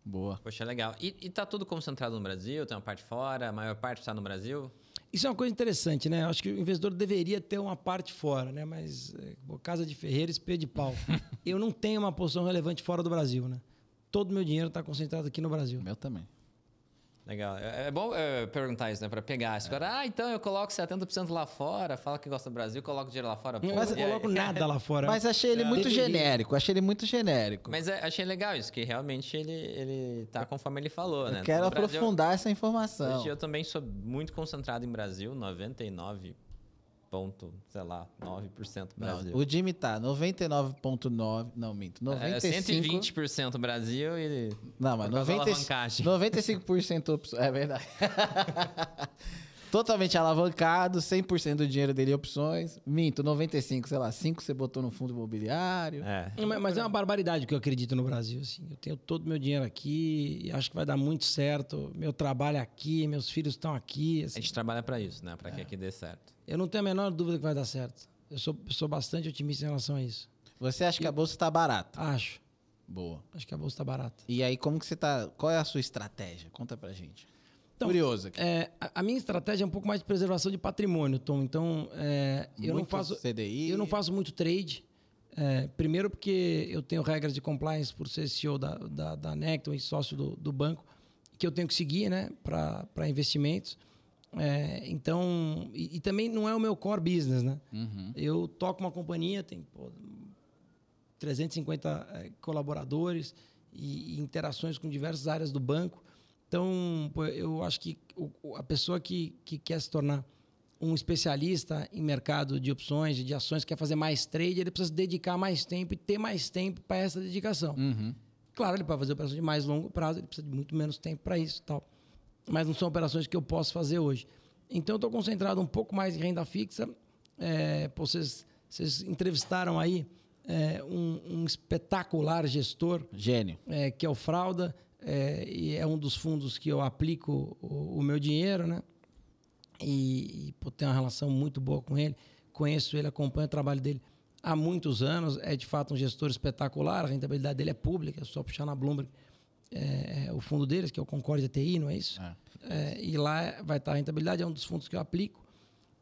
S1: Boa.
S2: Poxa, legal. E, e tá tudo concentrado no Brasil? Tem uma parte fora? A maior parte está no Brasil?
S3: Isso é uma coisa interessante, né? Eu acho que o investidor deveria ter uma parte fora, né? Mas é, pô, casa de ferreiro, espelho de pau. Eu não tenho uma posição relevante fora do Brasil, né? Todo o meu dinheiro está concentrado aqui no Brasil.
S1: Meu também.
S2: Legal. É, é bom é, perguntar isso, né? Pra pegar. Se agora, ah, então eu coloco 70% lá fora, fala que gosta do Brasil, coloco dinheiro lá fora. Pô,
S3: Eu não
S2: e aí?
S3: coloco nada lá fora.
S1: Mas achei ele muito
S3: Deveria.
S1: genérico, achei ele muito genérico.
S2: Mas é, achei legal isso, que realmente ele, ele tá conforme ele falou, né?
S1: Eu quero
S2: No Brasil-
S1: aprofundar essa informação.
S2: Hoje eu também sou muito concentrado em Brasil, 99 ponto, sei lá, 9%
S1: Não,
S2: Brasil.
S1: o Jimmy tá 99,9. Não, minto. 95.
S2: É 120% Brasil e.
S1: Não, mas
S2: por causa da
S1: 90,
S2: alavancagem.
S1: 95% opções. É verdade. Totalmente alavancado, 100% do dinheiro dele em opções. Minto, 95, sei lá, 5 você botou no fundo imobiliário.
S2: É.
S3: Mas, mas é uma barbaridade o que eu acredito no Brasil. Assim. Eu tenho todo o meu dinheiro aqui e acho que vai dar muito certo. Meu trabalho é aqui, meus filhos estão aqui.
S2: A
S3: assim.
S2: gente trabalha pra isso, né? Pra que aqui dê certo.
S3: Eu não tenho a menor dúvida que vai dar certo. Eu sou, sou bastante otimista em relação a isso.
S1: Você acha que a bolsa tá barata?
S3: Acho.
S1: Boa.
S3: Acho que a bolsa está barata.
S1: E aí, como que você tá. Qual é a sua estratégia? Conta pra gente.
S3: Então,
S1: Curioso aqui.
S3: É, a, a minha estratégia é um pouco mais de preservação de patrimônio, Tom. Então, é, eu, não faço,
S1: CDI.
S3: eu não faço muito trade. É, primeiro porque eu tenho regras de compliance por ser CEO da, da, da Necton e sócio do, do banco, que eu tenho que seguir né, para investimentos. É, então, e, e também não é o meu core business, né?
S1: Uhum.
S3: Eu toco uma companhia, tem pô, 350 eh, colaboradores e, e interações com diversas áreas do banco. Então, pô, eu acho que o- a pessoa que, que quer se tornar um especialista em mercado de opções e de ações, quer fazer mais trade, ele precisa dedicar mais tempo e ter mais tempo para essa dedicação.
S1: Uhum.
S3: Claro, ele pode fazer operações de mais longo prazo, ele precisa de muito menos tempo para isso tal. Mas não são operações que eu posso fazer hoje. Então, eu estou concentrado um pouco mais em renda fixa. É, vocês, vocês entrevistaram aí é, um, um espetacular gestor,
S1: Gênio.
S3: é, que é o Fralda, é, e é um dos fundos que eu aplico o, o meu dinheiro, né? E, e pô, tenho uma relação muito boa com ele. Conheço ele, acompanho o trabalho dele há muitos anos. É de fato um gestor espetacular. A rentabilidade dele é pública, é só puxar na Bloomberg é, é, o fundo deles, que é o Concorde TI, não é isso?
S1: É.
S3: É, e lá vai estar a rentabilidade, é um dos fundos que eu aplico.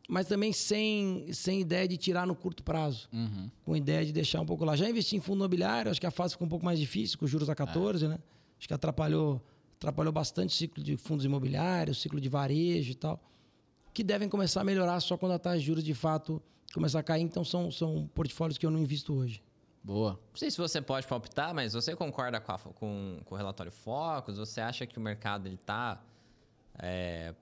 S3: Mas também sem, sem ideia de tirar no curto prazo
S1: Uhum.
S3: com ideia de deixar um pouco lá. Já investi em fundo imobiliário, acho que a fase ficou um pouco mais difícil, com os juros a 14, né? Acho que atrapalhou, atrapalhou bastante o ciclo de fundos imobiliários, o ciclo de varejo e tal, que devem começar a melhorar só quando a taxa de juros de fato começar a cair. Então são, são portfólios que eu não invisto hoje.
S1: Boa.
S2: Não sei se você pode palpitar, mas você concorda com, a- com- com o relatório Focus? Você acha que o mercado ele tá é,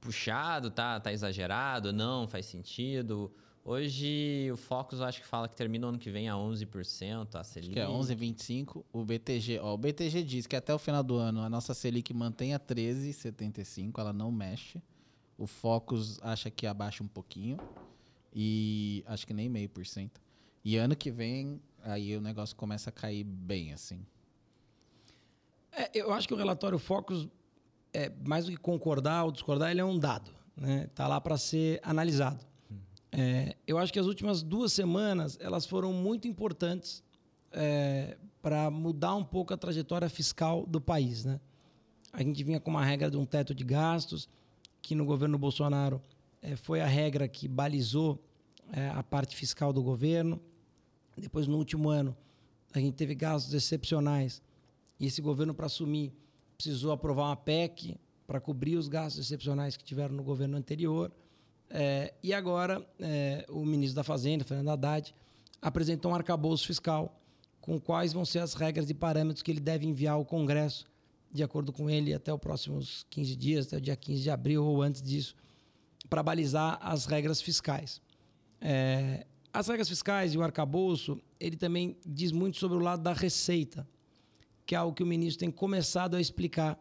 S2: puxado, tá, tá exagerado? Não faz sentido? Hoje o Focus eu acho que fala que termina o ano que vem a 11%, a
S1: Acho
S2: Selic.
S1: que é 11,25. O BTG, ó, o BTG diz que até o final do ano a nossa Selic mantém a 13,75, ela não mexe. O Focus acha que abaixa um pouquinho e acho que nem meio por cento. E ano que vem aí o negócio começa a cair bem assim.
S3: É, eu acho que o relatório Focus, é, mais do que concordar ou discordar, ele é um dado. Né? Tá lá para ser analisado. É, eu acho que as últimas duas semanas elas foram muito importantes para mudar um pouco a trajetória fiscal do país. Né? A gente vinha com uma regra de um teto de gastos, que no governo Bolsonaro eh, foi a regra que balizou eh, a parte fiscal do governo. Depois, no último ano, a gente teve gastos excepcionais e esse governo, para assumir, precisou aprovar uma PEC para cobrir os gastos excepcionais que tiveram no governo anterior. Eh, e agora, eh, o ministro da Fazenda, Fernando Haddad, apresentou um arcabouço fiscal com quais vão ser as regras e parâmetros que ele deve enviar ao Congresso, de acordo com ele, até os próximos 15 dias, até o dia 15 de abril ou antes disso, para balizar as regras fiscais. É, as regras fiscais e o arcabouço, ele também diz muito sobre o lado da receita, que é algo que o ministro tem começado a explicar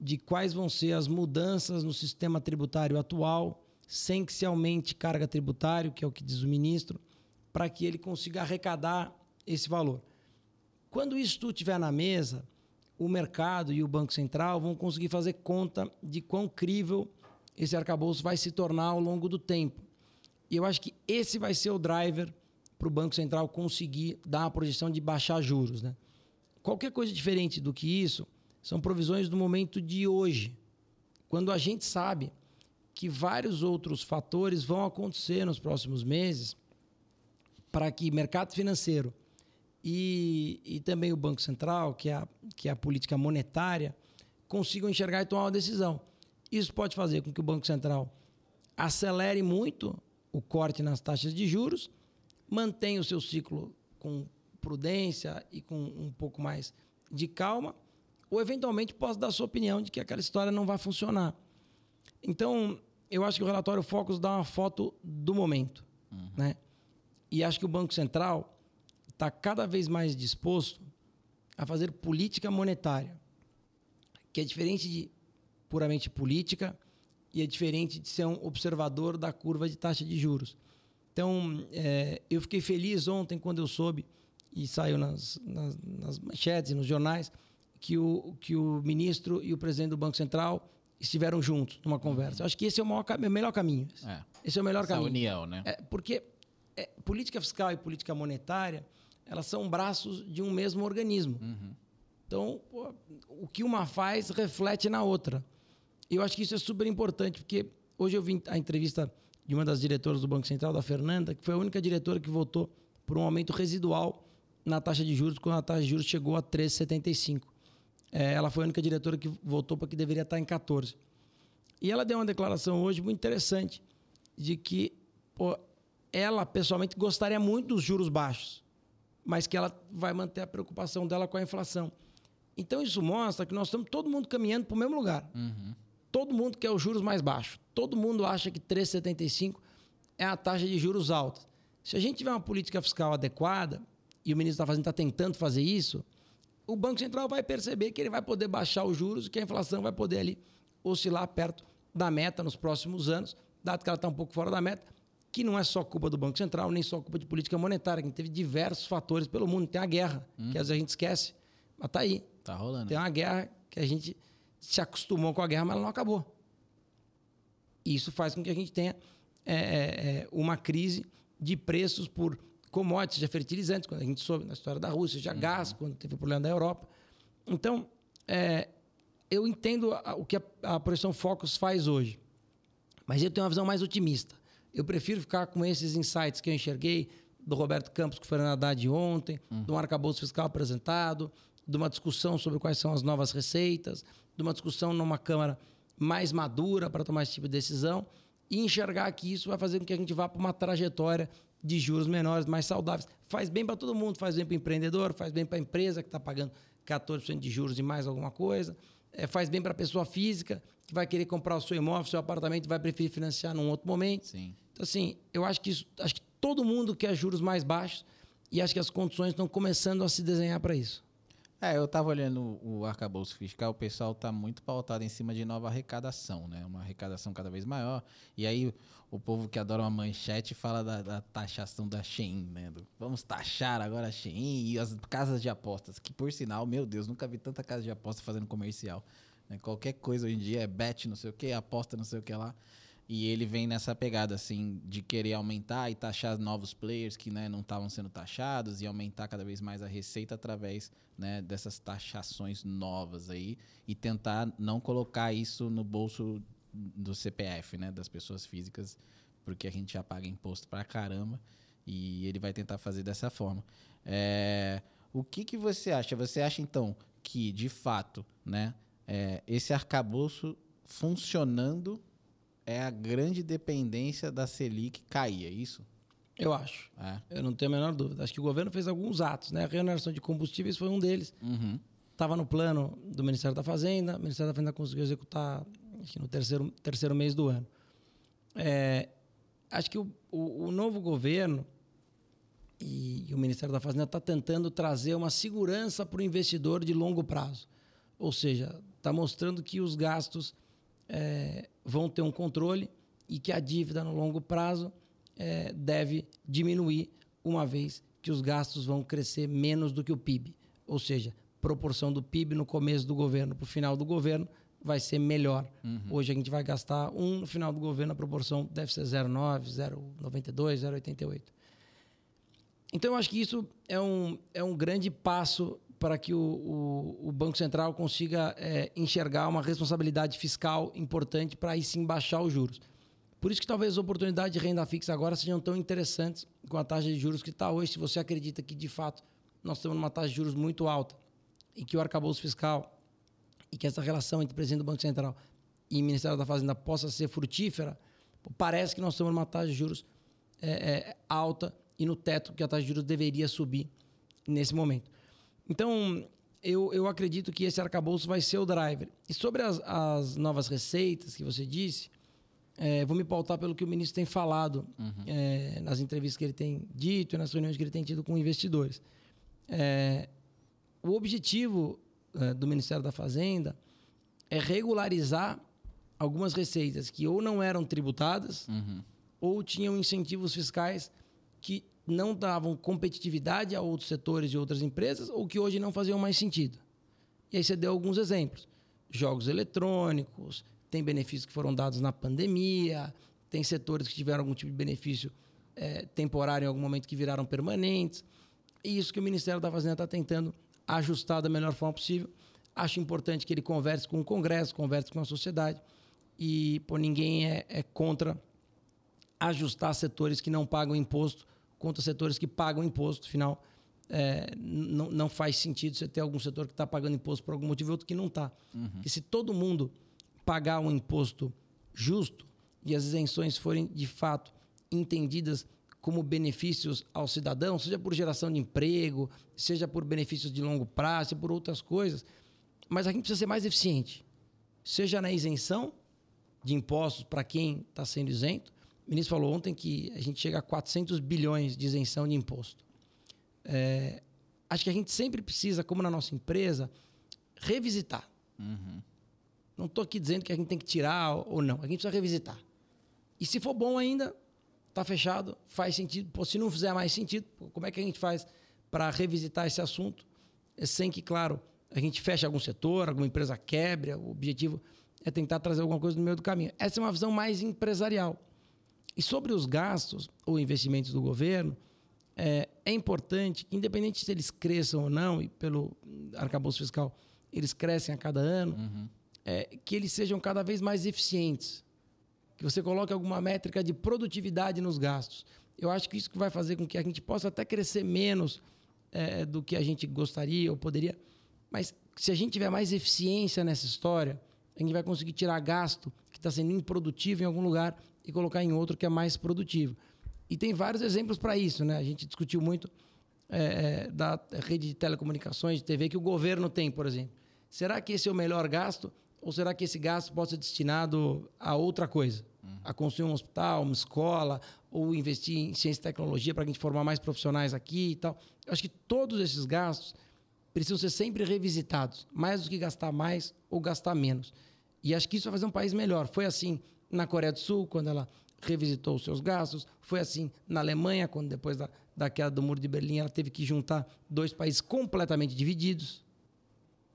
S3: de quais vão ser as mudanças no sistema tributário atual, sem que se aumente carga tributária, que é o que diz o ministro, para que ele consiga arrecadar esse valor. Quando isso tudo estiver na mesa, o mercado e o Banco Central vão conseguir fazer conta de quão crível esse arcabouço vai se tornar ao longo do tempo. E eu acho que esse vai ser o driver para o Banco Central conseguir dar uma projeção de baixar juros. Né? Qualquer coisa diferente do que isso são provisões do momento de hoje, quando a gente sabe que vários outros fatores vão acontecer nos próximos meses para que mercado financeiro e, e também o Banco Central, que é, a, que é a política monetária, consigam enxergar e tomar uma decisão. Isso pode fazer com que o Banco Central acelere muito o corte nas taxas de juros, mantenha o seu ciclo com prudência e com um pouco mais de calma, ou eventualmente possa dar sua opinião de que aquela história não vai funcionar. Então, eu acho que o relatório Focus dá uma foto do momento, né? E acho que o Banco Central está cada vez mais disposto a fazer política monetária, que é diferente de puramente política e é diferente de ser um observador da curva de taxa de juros. Então, é, eu fiquei feliz ontem quando eu soube, e saiu nas, nas, nas manchetes e nos jornais, que o, que o ministro e o presidente do Banco Central estiveram juntos numa conversa. Eu acho que esse é o, maior, o melhor caminho.
S1: É.
S3: Esse é o melhor
S1: Essa
S3: caminho.
S1: união, né?
S3: É, porque é, política fiscal e política monetária, elas são braços de um mesmo organismo. Então, pô, o que uma faz reflete na outra. E eu acho que isso é super importante, porque hoje eu vi a entrevista de uma das diretoras do Banco Central, da Fernanda, que foi a única diretora que votou por um aumento residual na taxa de juros, quando a taxa de juros chegou a 13,75. É, ela foi a única diretora que votou para que deveria estar em 14. E ela deu uma declaração hoje muito interessante de que pô, ela pessoalmente gostaria muito dos juros baixos, mas que ela vai manter a preocupação dela com a inflação. Então isso mostra que nós estamos todo mundo caminhando para o mesmo lugar. Todo mundo quer os juros mais baixos. Todo mundo acha que 3,75 é a taxa de juros alta. Se a gente tiver uma política fiscal adequada, e o ministro está está tentando fazer isso, o Banco Central vai perceber que ele vai poder baixar os juros e que a inflação vai poder ali oscilar perto da meta nos próximos anos, dado que ela está um pouco fora da meta, que não é só culpa do Banco Central, nem só culpa de política monetária, que teve diversos fatores pelo mundo. Tem a guerra, que às vezes a gente esquece, mas está aí.
S1: Tá rolando.
S3: Tem uma guerra que a gente se acostumou com a guerra, mas ela não acabou. Isso faz com que a gente tenha é, é, é, uma crise de preços por commodities, seja fertilizantes, quando a gente soube na história da Rússia, seja gás, quando teve o problema da Europa. Então, é, eu entendo a- o que a, a projeção Focus faz hoje, mas eu tenho uma visão mais otimista. Eu prefiro ficar com esses insights que eu enxerguei do Roberto Campos com o Fernando Haddad ontem, do arcabouço fiscal apresentado, de uma discussão sobre quais são as novas receitas, de uma discussão numa Câmara mais madura para tomar esse tipo de decisão e enxergar que isso vai fazer com que a gente vá para uma trajetória de juros menores, mais saudáveis. Faz bem para todo mundo, faz bem para o empreendedor, faz bem para a empresa que está pagando 14% de juros e mais alguma coisa, é, faz bem para a pessoa física que vai querer comprar o seu imóvel, seu apartamento e vai preferir financiar num outro momento.
S1: Sim.
S3: Então, assim, eu acho que, isso, acho que todo mundo quer juros mais baixos e acho que as condições estão começando a se desenhar para isso.
S1: É, eu tava olhando o arcabouço fiscal, o pessoal tá muito pautado em cima de nova arrecadação, né? Uma arrecadação cada vez maior. E aí o povo que adora uma manchete fala da, da taxação da Shein, né? Do, vamos taxar agora a Shein e as casas de apostas, que por sinal, meu Deus, nunca vi tanta casa de aposta fazendo comercial. né? Qualquer coisa hoje em dia é bet, não sei o que, aposta, não sei o que lá. E ele vem nessa pegada, assim, de querer aumentar e taxar novos players que né, não estavam sendo taxados e aumentar cada vez mais a receita através né, dessas taxações novas aí e tentar não colocar isso no bolso do CPF, né, das pessoas físicas, porque a gente já paga imposto pra caramba e ele vai tentar fazer dessa forma. É, o que, que você acha? Você acha, então, que, de fato, né, é, esse arcabouço funcionando é a grande dependência da Selic cair, é isso?
S3: Eu acho.
S1: É.
S3: Eu não tenho a menor dúvida. Acho que o governo fez alguns atos, né? A reoneração de combustíveis foi um deles.
S1: Uhum.
S3: Estava no plano do Ministério da Fazenda. O Ministério da Fazenda conseguiu executar acho que no terceiro, terceiro mês do ano. É, acho que o, o, o novo governo e, o Ministério da Fazenda está tentando trazer uma segurança para o investidor de longo prazo. Ou seja, está mostrando que os gastos é, vão ter um controle e que a dívida no longo prazo é, deve diminuir, uma vez que os gastos vão crescer menos do que o PIB. Ou seja, proporção do PIB no começo do governo para o final do governo vai ser melhor. Hoje a gente vai gastar um no final do governo, a proporção deve ser 0,9, 0,92, 0,88. Então eu acho que isso é um, é um grande passo para que o, o, o Banco Central consiga é, enxergar uma responsabilidade fiscal importante para aí sim baixar os juros. Por isso que talvez as oportunidades de renda fixa agora sejam tão interessantes com a taxa de juros que está hoje. Se você acredita que, de fato, nós estamos numa taxa de juros muito alta e que o arcabouço fiscal e que essa relação entre o presidente do Banco Central e o Ministério da Fazenda possa ser frutífera, parece que nós estamos numa taxa de juros é, é, alta e no teto que a taxa de juros deveria subir nesse momento. Então, eu, eu acredito que esse arcabouço vai ser o driver. E sobre as, as novas receitas que você disse, É, vou me pautar pelo que o ministro tem falado é, nas entrevistas que ele tem dito e nas reuniões que ele tem tido com investidores. É, o objetivo é, do Ministério da Fazenda é regularizar algumas receitas que ou não eram tributadas ou tinham incentivos fiscais que não davam competitividade a outros setores e outras empresas ou que hoje não faziam mais sentido. E aí você deu alguns exemplos. Jogos eletrônicos, tem benefícios que foram dados na pandemia, tem setores que tiveram algum tipo de benefício eh, temporário em algum momento que viraram permanentes. E isso que o Ministério da Fazenda está tentando ajustar da melhor forma possível. Acho importante que ele converse com o Congresso, converse com a sociedade. E pô, ninguém é, é contra ajustar setores que não pagam imposto contra setores que pagam imposto. Afinal, é, não, não faz sentido você ter algum setor que está pagando imposto por algum motivo e outro que não está. E se todo mundo pagar um imposto justo e as isenções forem de fato entendidas como benefícios ao cidadão, seja por geração de emprego, seja por benefícios de longo prazo, seja por outras coisas, mas a gente precisa ser mais eficiente, seja na isenção de impostos para quem está sendo isento. O ministro falou ontem que a gente chega a 400 bilhões de isenção de imposto. É, acho que a gente sempre precisa, como na nossa empresa, revisitar. Não estou aqui dizendo que a gente tem que tirar ou não. A gente precisa revisitar. E se for bom ainda, tá fechado, faz sentido. Pô, se não fizer mais sentido, como é que a gente faz para revisitar esse assunto? É sem que, claro, a gente feche algum setor, alguma empresa quebre. O objetivo é tentar trazer alguma coisa no meio do caminho. Essa é uma visão mais empresarial. E sobre os gastos ou investimentos do governo, é, é importante que, independente se eles cresçam ou não, e pelo arcabouço fiscal eles crescem a cada ano, é, que eles sejam cada vez mais eficientes. Que você coloque alguma métrica de produtividade nos gastos. Eu acho que isso que vai fazer com que a gente possa até crescer menos é, do que a gente gostaria ou poderia. Mas se a gente tiver mais eficiência nessa história, a gente vai conseguir tirar gasto que está sendo improdutivo em algum lugar e colocar em outro que é mais produtivo. E tem vários exemplos para isso, né? A gente discutiu muito é, é, da rede de telecomunicações, de TV que o governo tem, por exemplo. Será que esse é o melhor gasto ou será que esse gasto pode ser destinado a outra coisa? A construir um hospital, uma escola, ou investir em ciência e tecnologia para a gente formar mais profissionais aqui e tal. Eu acho que todos esses gastos precisam ser sempre revisitados, mais do que gastar mais ou gastar menos. E acho que isso vai fazer um país melhor. Foi assim na Coreia do Sul, quando ela revisitou os seus gastos. Foi assim na Alemanha, quando depois da, da queda do Muro de Berlim ela teve que juntar dois países completamente divididos.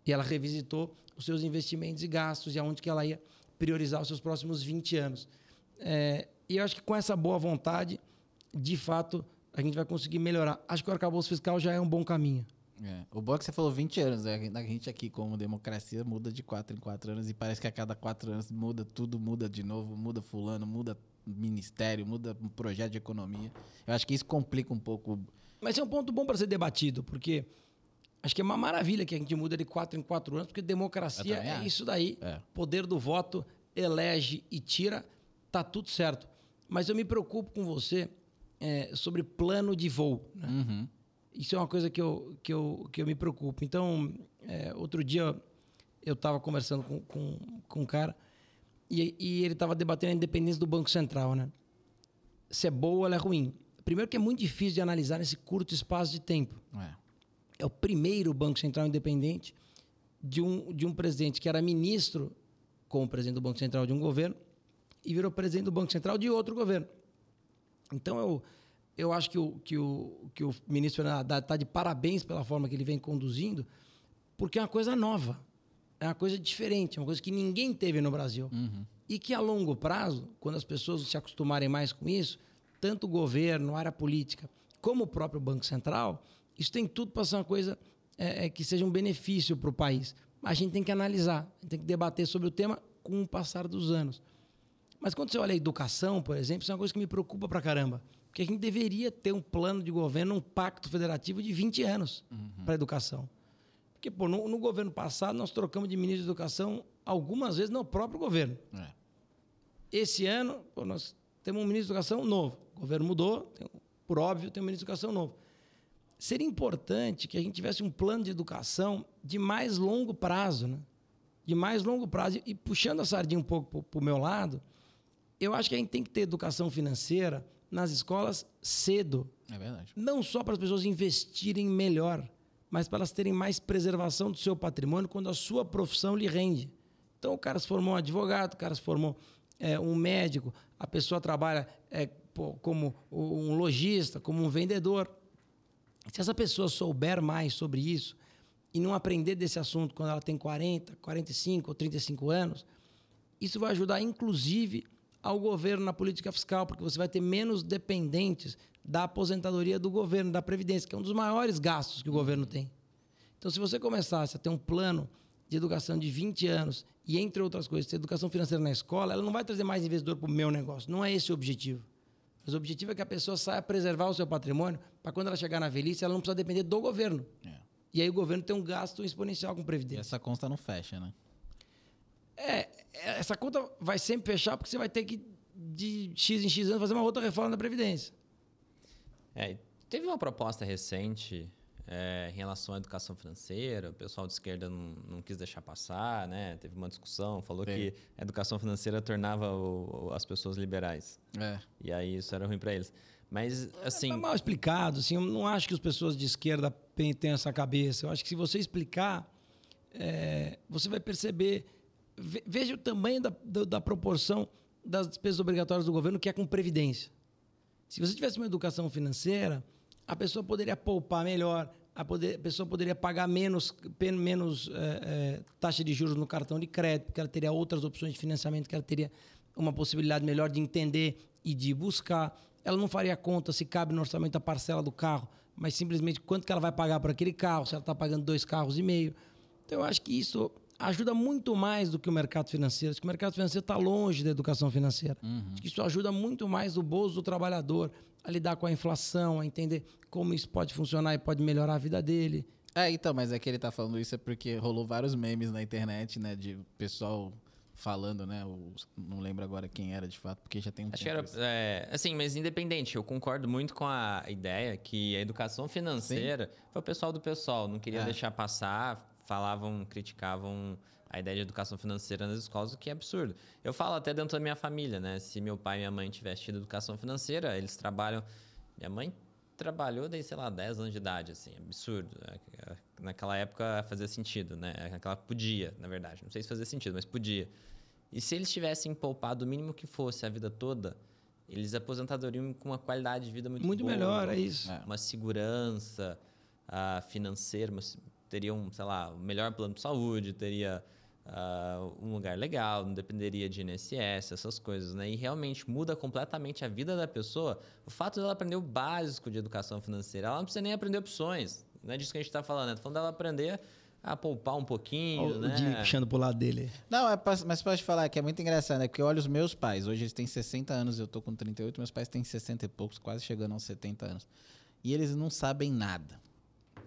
S3: E ela revisitou os seus investimentos e gastos e aonde que ela ia priorizar os seus próximos 20 anos. É, e eu acho que com essa boa vontade, de fato, a gente vai conseguir melhorar. Acho que o arcabouço fiscal já é um bom caminho.
S1: É. O bom é que você falou 20 anos, né? A gente aqui, como democracia, muda de 4 em 4 anos e parece que a cada 4 anos muda tudo, muda de novo, muda fulano, muda ministério, muda um projeto de economia. Eu acho que isso complica um pouco.
S3: Mas é um ponto bom para ser debatido, porque acho que é uma maravilha que a gente muda de 4 em 4 anos, porque democracia é
S1: acho.
S3: isso daí.
S1: É.
S3: Poder do voto, elege e tira, tá tudo certo. Mas eu me preocupo com você é, sobre plano de voo. né?
S1: Uhum.
S3: Isso é uma coisa que eu, que eu, que eu me preocupo. Então, é, outro dia eu estava conversando com, com, com um cara e, e ele estava debatendo a independência do Banco Central, né? Se é boa ou é ruim. Primeiro que é muito difícil de analisar nesse curto espaço de tempo.
S1: É.
S3: É o primeiro Banco Central independente de um, de um presidente que era ministro como presidente do Banco Central de um governo e virou presidente do Banco Central de outro governo. Então, eu, eu acho que o, que o, que o ministro Fernando Haddad está de parabéns pela forma que ele vem conduzindo, porque é uma coisa nova, é uma coisa diferente, é uma coisa que ninguém teve no Brasil. E que a longo prazo, quando as pessoas se acostumarem mais com isso, tanto o governo, a área política, como o próprio Banco Central, isso tem tudo para ser uma coisa é, é, que seja um benefício para o país. Mas a gente tem que analisar, a gente tem que debater sobre o tema com o passar dos anos. Mas quando você olha a educação, por exemplo, isso é uma coisa que me preocupa pra caramba. Porque a gente deveria ter um plano de governo, um pacto federativo de 20 anos para a educação. Porque, pô, no, no governo passado, nós trocamos de ministro de educação algumas vezes no próprio governo.
S1: É.
S3: Esse ano, pô, nós temos um ministro de educação novo. O governo mudou, tem- por óbvio, tem um ministro de educação novo. Seria importante que a gente tivesse um plano de educação de mais longo prazo, né? De mais longo prazo. E puxando a sardinha um pouco para o meu lado, Eu acho que a gente tem que ter educação financeira nas escolas cedo.
S1: É verdade.
S3: Não só para as pessoas investirem melhor, mas para elas terem mais preservação do seu patrimônio quando a sua profissão lhe rende. Então, o cara se formou um advogado, o cara se formou é, um médico, a pessoa trabalha é, como um lojista, como um vendedor. Se essa pessoa souber mais sobre isso e não aprender desse assunto quando ela tem 40, 45 ou 35 anos, isso vai ajudar, inclusive, ao governo na política fiscal, porque você vai ter menos dependentes da aposentadoria do governo, da Previdência, que é um dos maiores gastos que o governo tem. Então, se você começasse a ter um plano de educação de 20 anos e, entre outras coisas, ter educação financeira na escola, ela não vai trazer mais investidor para o meu negócio. Não é esse o objetivo. Mas o objetivo é que a pessoa saia preservar o seu patrimônio para quando ela chegar na velhice, ela não precisa depender do governo.
S1: É.
S3: E aí o governo tem um gasto exponencial com
S1: E
S3: previdência.
S1: essa conta não fecha, né?
S3: É, essa conta vai sempre fechar porque você vai ter que, de X em X anos, fazer uma outra reforma da Previdência.
S2: É, teve uma proposta recente é, em relação à educação financeira, o pessoal de esquerda não, não quis deixar passar, né? Teve uma discussão, falou
S1: Sim.
S2: que a educação financeira tornava o- o- as pessoas liberais.
S1: É.
S2: E aí isso era ruim para eles. Mas, assim,
S3: É mal explicado, assim, eu não acho que as pessoas de esquerda tenham essa cabeça. Eu acho que se você explicar, é, você vai perceber. Ve- Veja o tamanho da, da, da proporção das despesas obrigatórias do governo, que é com previdência. Se você tivesse uma educação financeira, a pessoa poderia poupar melhor, a, poder- a pessoa poderia pagar menos, menos é, é, taxa de juros no cartão de crédito, porque ela teria outras opções de financiamento, que ela teria uma possibilidade melhor de entender e de buscar. Ela não faria conta se cabe no orçamento a parcela do carro, mas simplesmente quanto que ela vai pagar por aquele carro, se ela está pagando dois carros e meio. Então, eu acho que isso ajuda muito mais do que o mercado financeiro. Acho que o mercado financeiro está longe da educação financeira. Acho que isso ajuda muito mais o bolso do trabalhador a lidar com a inflação, a entender como isso pode funcionar e pode melhorar a vida dele.
S1: É, então, mas é que ele tá falando isso é porque rolou vários memes na internet, né? De pessoal falando, né? o- não lembro agora quem era de fato, porque já tem um
S2: Acho que
S1: tempo
S2: era.
S1: isso.
S2: é, assim, mas independente, eu concordo muito com a ideia que a educação financeira foi o pessoal do pessoal, não queria
S1: É.
S2: deixar passar, falavam, criticavam a ideia de educação financeira nas escolas, o que é absurdo. Eu falo até dentro da minha família, né? Se meu pai e minha mãe tivessem tido educação financeira, eles trabalham. Minha mãe trabalhou desde, sei lá, 10 anos de idade, assim, absurdo. É, Naquela época fazia sentido, né? Naquela podia, na verdade. Não sei se fazia sentido, mas podia. E se eles tivessem poupado o mínimo que fosse a vida toda, eles aposentariam com uma qualidade de vida muito,
S3: Muito
S2: boa,
S3: melhor, é isso.
S1: É.
S2: Uma segurança ah, financeira, uma teriam, sei lá, o melhor plano de saúde, teria ah, um lugar legal, não dependeria de INSS, essas coisas, né? E realmente muda completamente a vida da pessoa. O fato dela aprender o básico de educação financeira, ela não precisa nem aprender opções. Não é disso que a gente está falando, é falando dela aprender a poupar um pouquinho,
S3: Olha
S2: né?
S3: o Jimmy puxando pro lado dele.
S1: Não, é, pra- mas pode falar que é muito engraçado, né? Porque eu olho os meus pais. Hoje eles têm 60 anos, eu tô com 38, meus pais têm 60 e poucos, quase chegando aos 70 anos. E eles não sabem nada.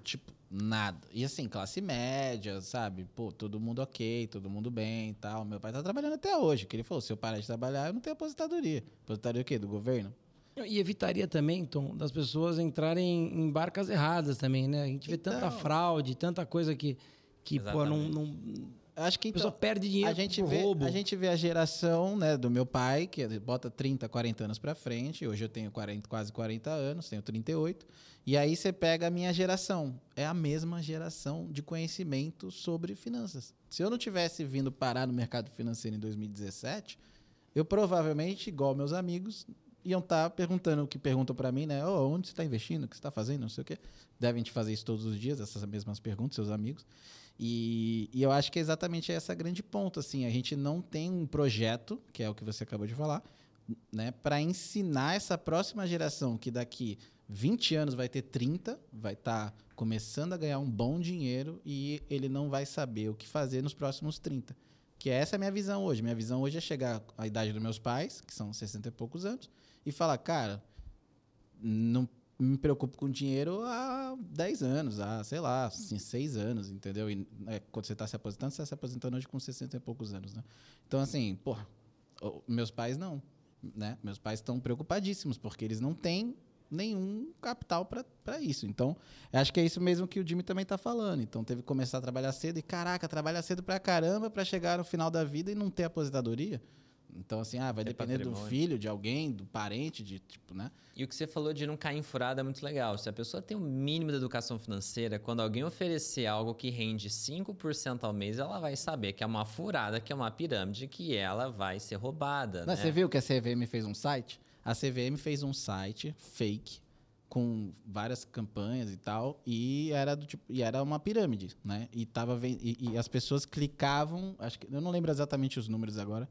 S1: Tipo, nada. E assim, classe média, sabe? Pô, todo mundo ok, todo mundo bem e tal. Meu pai tá trabalhando até hoje. Que ele falou: se eu parar de trabalhar, eu não tenho aposentadoria. Aposentadoria o quê? Do governo?
S3: E evitaria também, Tom, das pessoas entrarem em barcas erradas também, né? A gente vê tanta
S1: Então.
S3: fraude, tanta coisa que, que pô, não, não,
S1: Acho que
S3: a pessoa
S1: então.
S3: perde dinheiro
S1: a gente vê
S3: roubo.
S1: a gente vê a geração né do meu pai que bota 30 40 anos pra frente hoje eu tenho 40, quase 40 anos tenho 38 e aí você pega a minha geração. É a mesma geração de conhecimento sobre finanças. Se eu não tivesse vindo parar no mercado financeiro em 2017 eu provavelmente igual meus amigos iam estar perguntando o que perguntam pra mim né? Oh, onde você está investindo? O que você está fazendo? Não sei o quê. Devem te fazer isso todos os dias essas mesmas perguntas seus amigos. E, e eu acho que é exatamente essa grande ponto, assim, a gente não tem um projeto, que é o que você acabou de falar, né, para ensinar essa próxima geração que daqui 20 anos vai ter 30, vai estar começando a ganhar um bom dinheiro e ele não vai saber o que fazer nos próximos 30. Que essa é a minha visão hoje. Minha visão hoje é chegar à idade dos meus pais, que são 60 e poucos anos, e falar, cara, não me preocupo com dinheiro há 10 anos, há, sei lá, assim, 6 anos, entendeu? E é, quando você está se aposentando, você está se aposentando hoje com 60 e poucos anos, né? Então, assim, porra, meus pais não, né? Meus pais estão preocupadíssimos, porque eles não têm nenhum capital para isso. Então, eu acho que é isso mesmo que o Jimmy também está falando. Então, teve que começar a trabalhar cedo e, caraca, trabalhar cedo pra caramba para chegar no final da vida e não ter aposentadoria. Então, assim, ah, vai depender do
S2: patrimônio.
S1: filho, de alguém, do parente, de tipo, né?
S2: E o que você falou de não cair em furada é muito legal. Se a pessoa tem o mínimo da educação financeira, quando alguém oferecer algo que rende 5% ao mês, ela vai saber que é uma furada, que é uma pirâmide, que ela vai ser roubada.
S1: Não,
S2: né?
S1: Você viu que a CVM fez um site? A CVM fez um site fake com várias campanhas e tal, e era do tipo, e era uma pirâmide, né? E tava e, e as pessoas clicavam, acho que eu não lembro exatamente os números agora,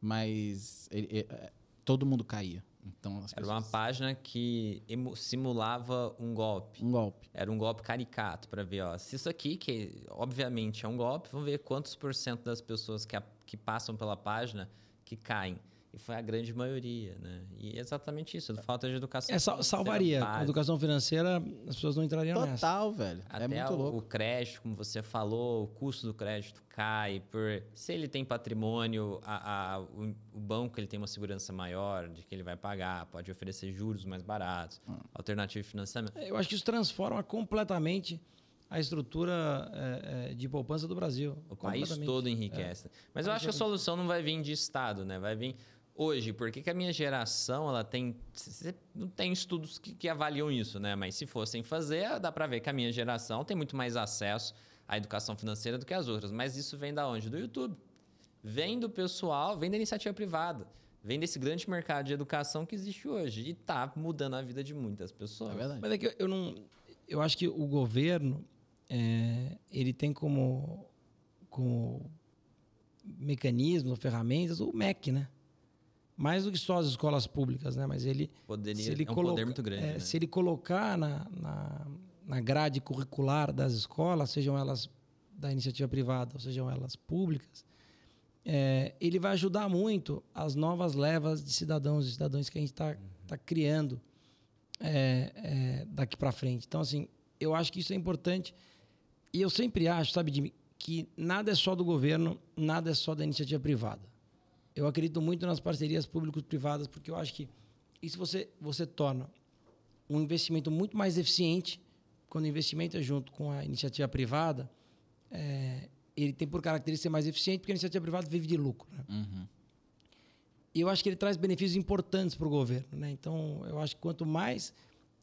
S1: mas ele- ele- é, todo mundo caía. Então
S2: Era uma página que simulava um golpe.
S1: um golpe.
S2: Era um golpe caricato para ver, ó, se isso aqui, que obviamente é um golpe, vamos ver quantos por cento das pessoas que, a- que passam pela página que caem. E foi a grande maioria, né? E é exatamente isso, falta de educação.
S3: É, sal-
S2: financeira
S3: salvaria.
S2: Básica.
S3: educação financeira, as pessoas não entrariam nessa.
S1: Total, velho.
S2: Até
S1: é muito
S2: o,
S1: louco.
S2: o crédito, como você falou, o custo do crédito cai. Por, se ele tem patrimônio, a- a- o, o banco ele tem uma segurança maior de que ele vai pagar, pode oferecer juros mais baratos,
S1: Hum.
S2: alternativa de financiamento.
S3: Eu acho que isso transforma completamente a estrutura é, é, de poupança do Brasil.
S2: O país todo enriquece. Mas eu acho que a solução não vai vir de Estado, né? Vai vir hoje. Por que, que a minha geração ela tem. Não tem estudos que, que avaliam isso, né? Mas se fossem fazer, dá para ver que a minha geração tem muito mais acesso à educação financeira do que as outras. Mas isso vem da onde? Do YouTube. Vem do pessoal, vem da iniciativa privada. Vem desse grande mercado de educação que existe hoje. E tá mudando a vida de muitas pessoas.
S1: É verdade.
S3: Mas é que eu- não. Eu acho que o governo é, ele tem como, como mecanismos, ferramentas, o MEC, né? Mais do que só as escolas públicas, né? Mas ele
S2: Poderia,
S3: se ele
S2: é um
S3: coloca-
S2: poder muito grande.
S3: é,
S2: né?
S3: Se ele colocar na, na, na grade curricular das escolas, sejam elas da iniciativa privada ou sejam elas públicas, é, ele vai ajudar muito as novas levas de cidadãos e cidadãs que a gente está tá criando é, é, daqui para frente. Então, assim, eu acho que isso é importante. E eu sempre acho, sabe, Jimmy, que nada é só do governo, nada é só da iniciativa privada. Eu acredito muito nas parcerias público-privadas, porque eu acho que isso você, você torna um investimento muito mais eficiente quando o investimento é junto com a iniciativa privada. é, ele tem por característica ser mais eficiente, porque a iniciativa privada vive de lucro. Né?
S1: Uhum.
S3: E eu acho que ele traz benefícios importantes para o governo. Né? Então, eu acho que quanto mais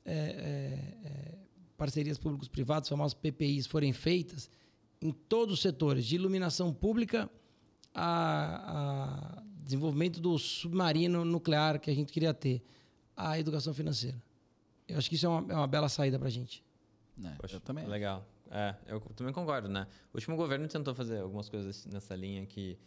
S3: é, é, parcerias públicos-privadas, famosas PPIs, forem feitas em todos os setores, de iluminação pública a, a desenvolvimento do submarino nuclear que a gente queria ter, a educação financeira. Eu acho que isso é uma, é uma bela saída para a gente.
S1: É,
S2: Poxa,
S1: eu também.
S2: Legal. É, eu também concordo, né? O último governo tentou fazer algumas coisas nessa linha que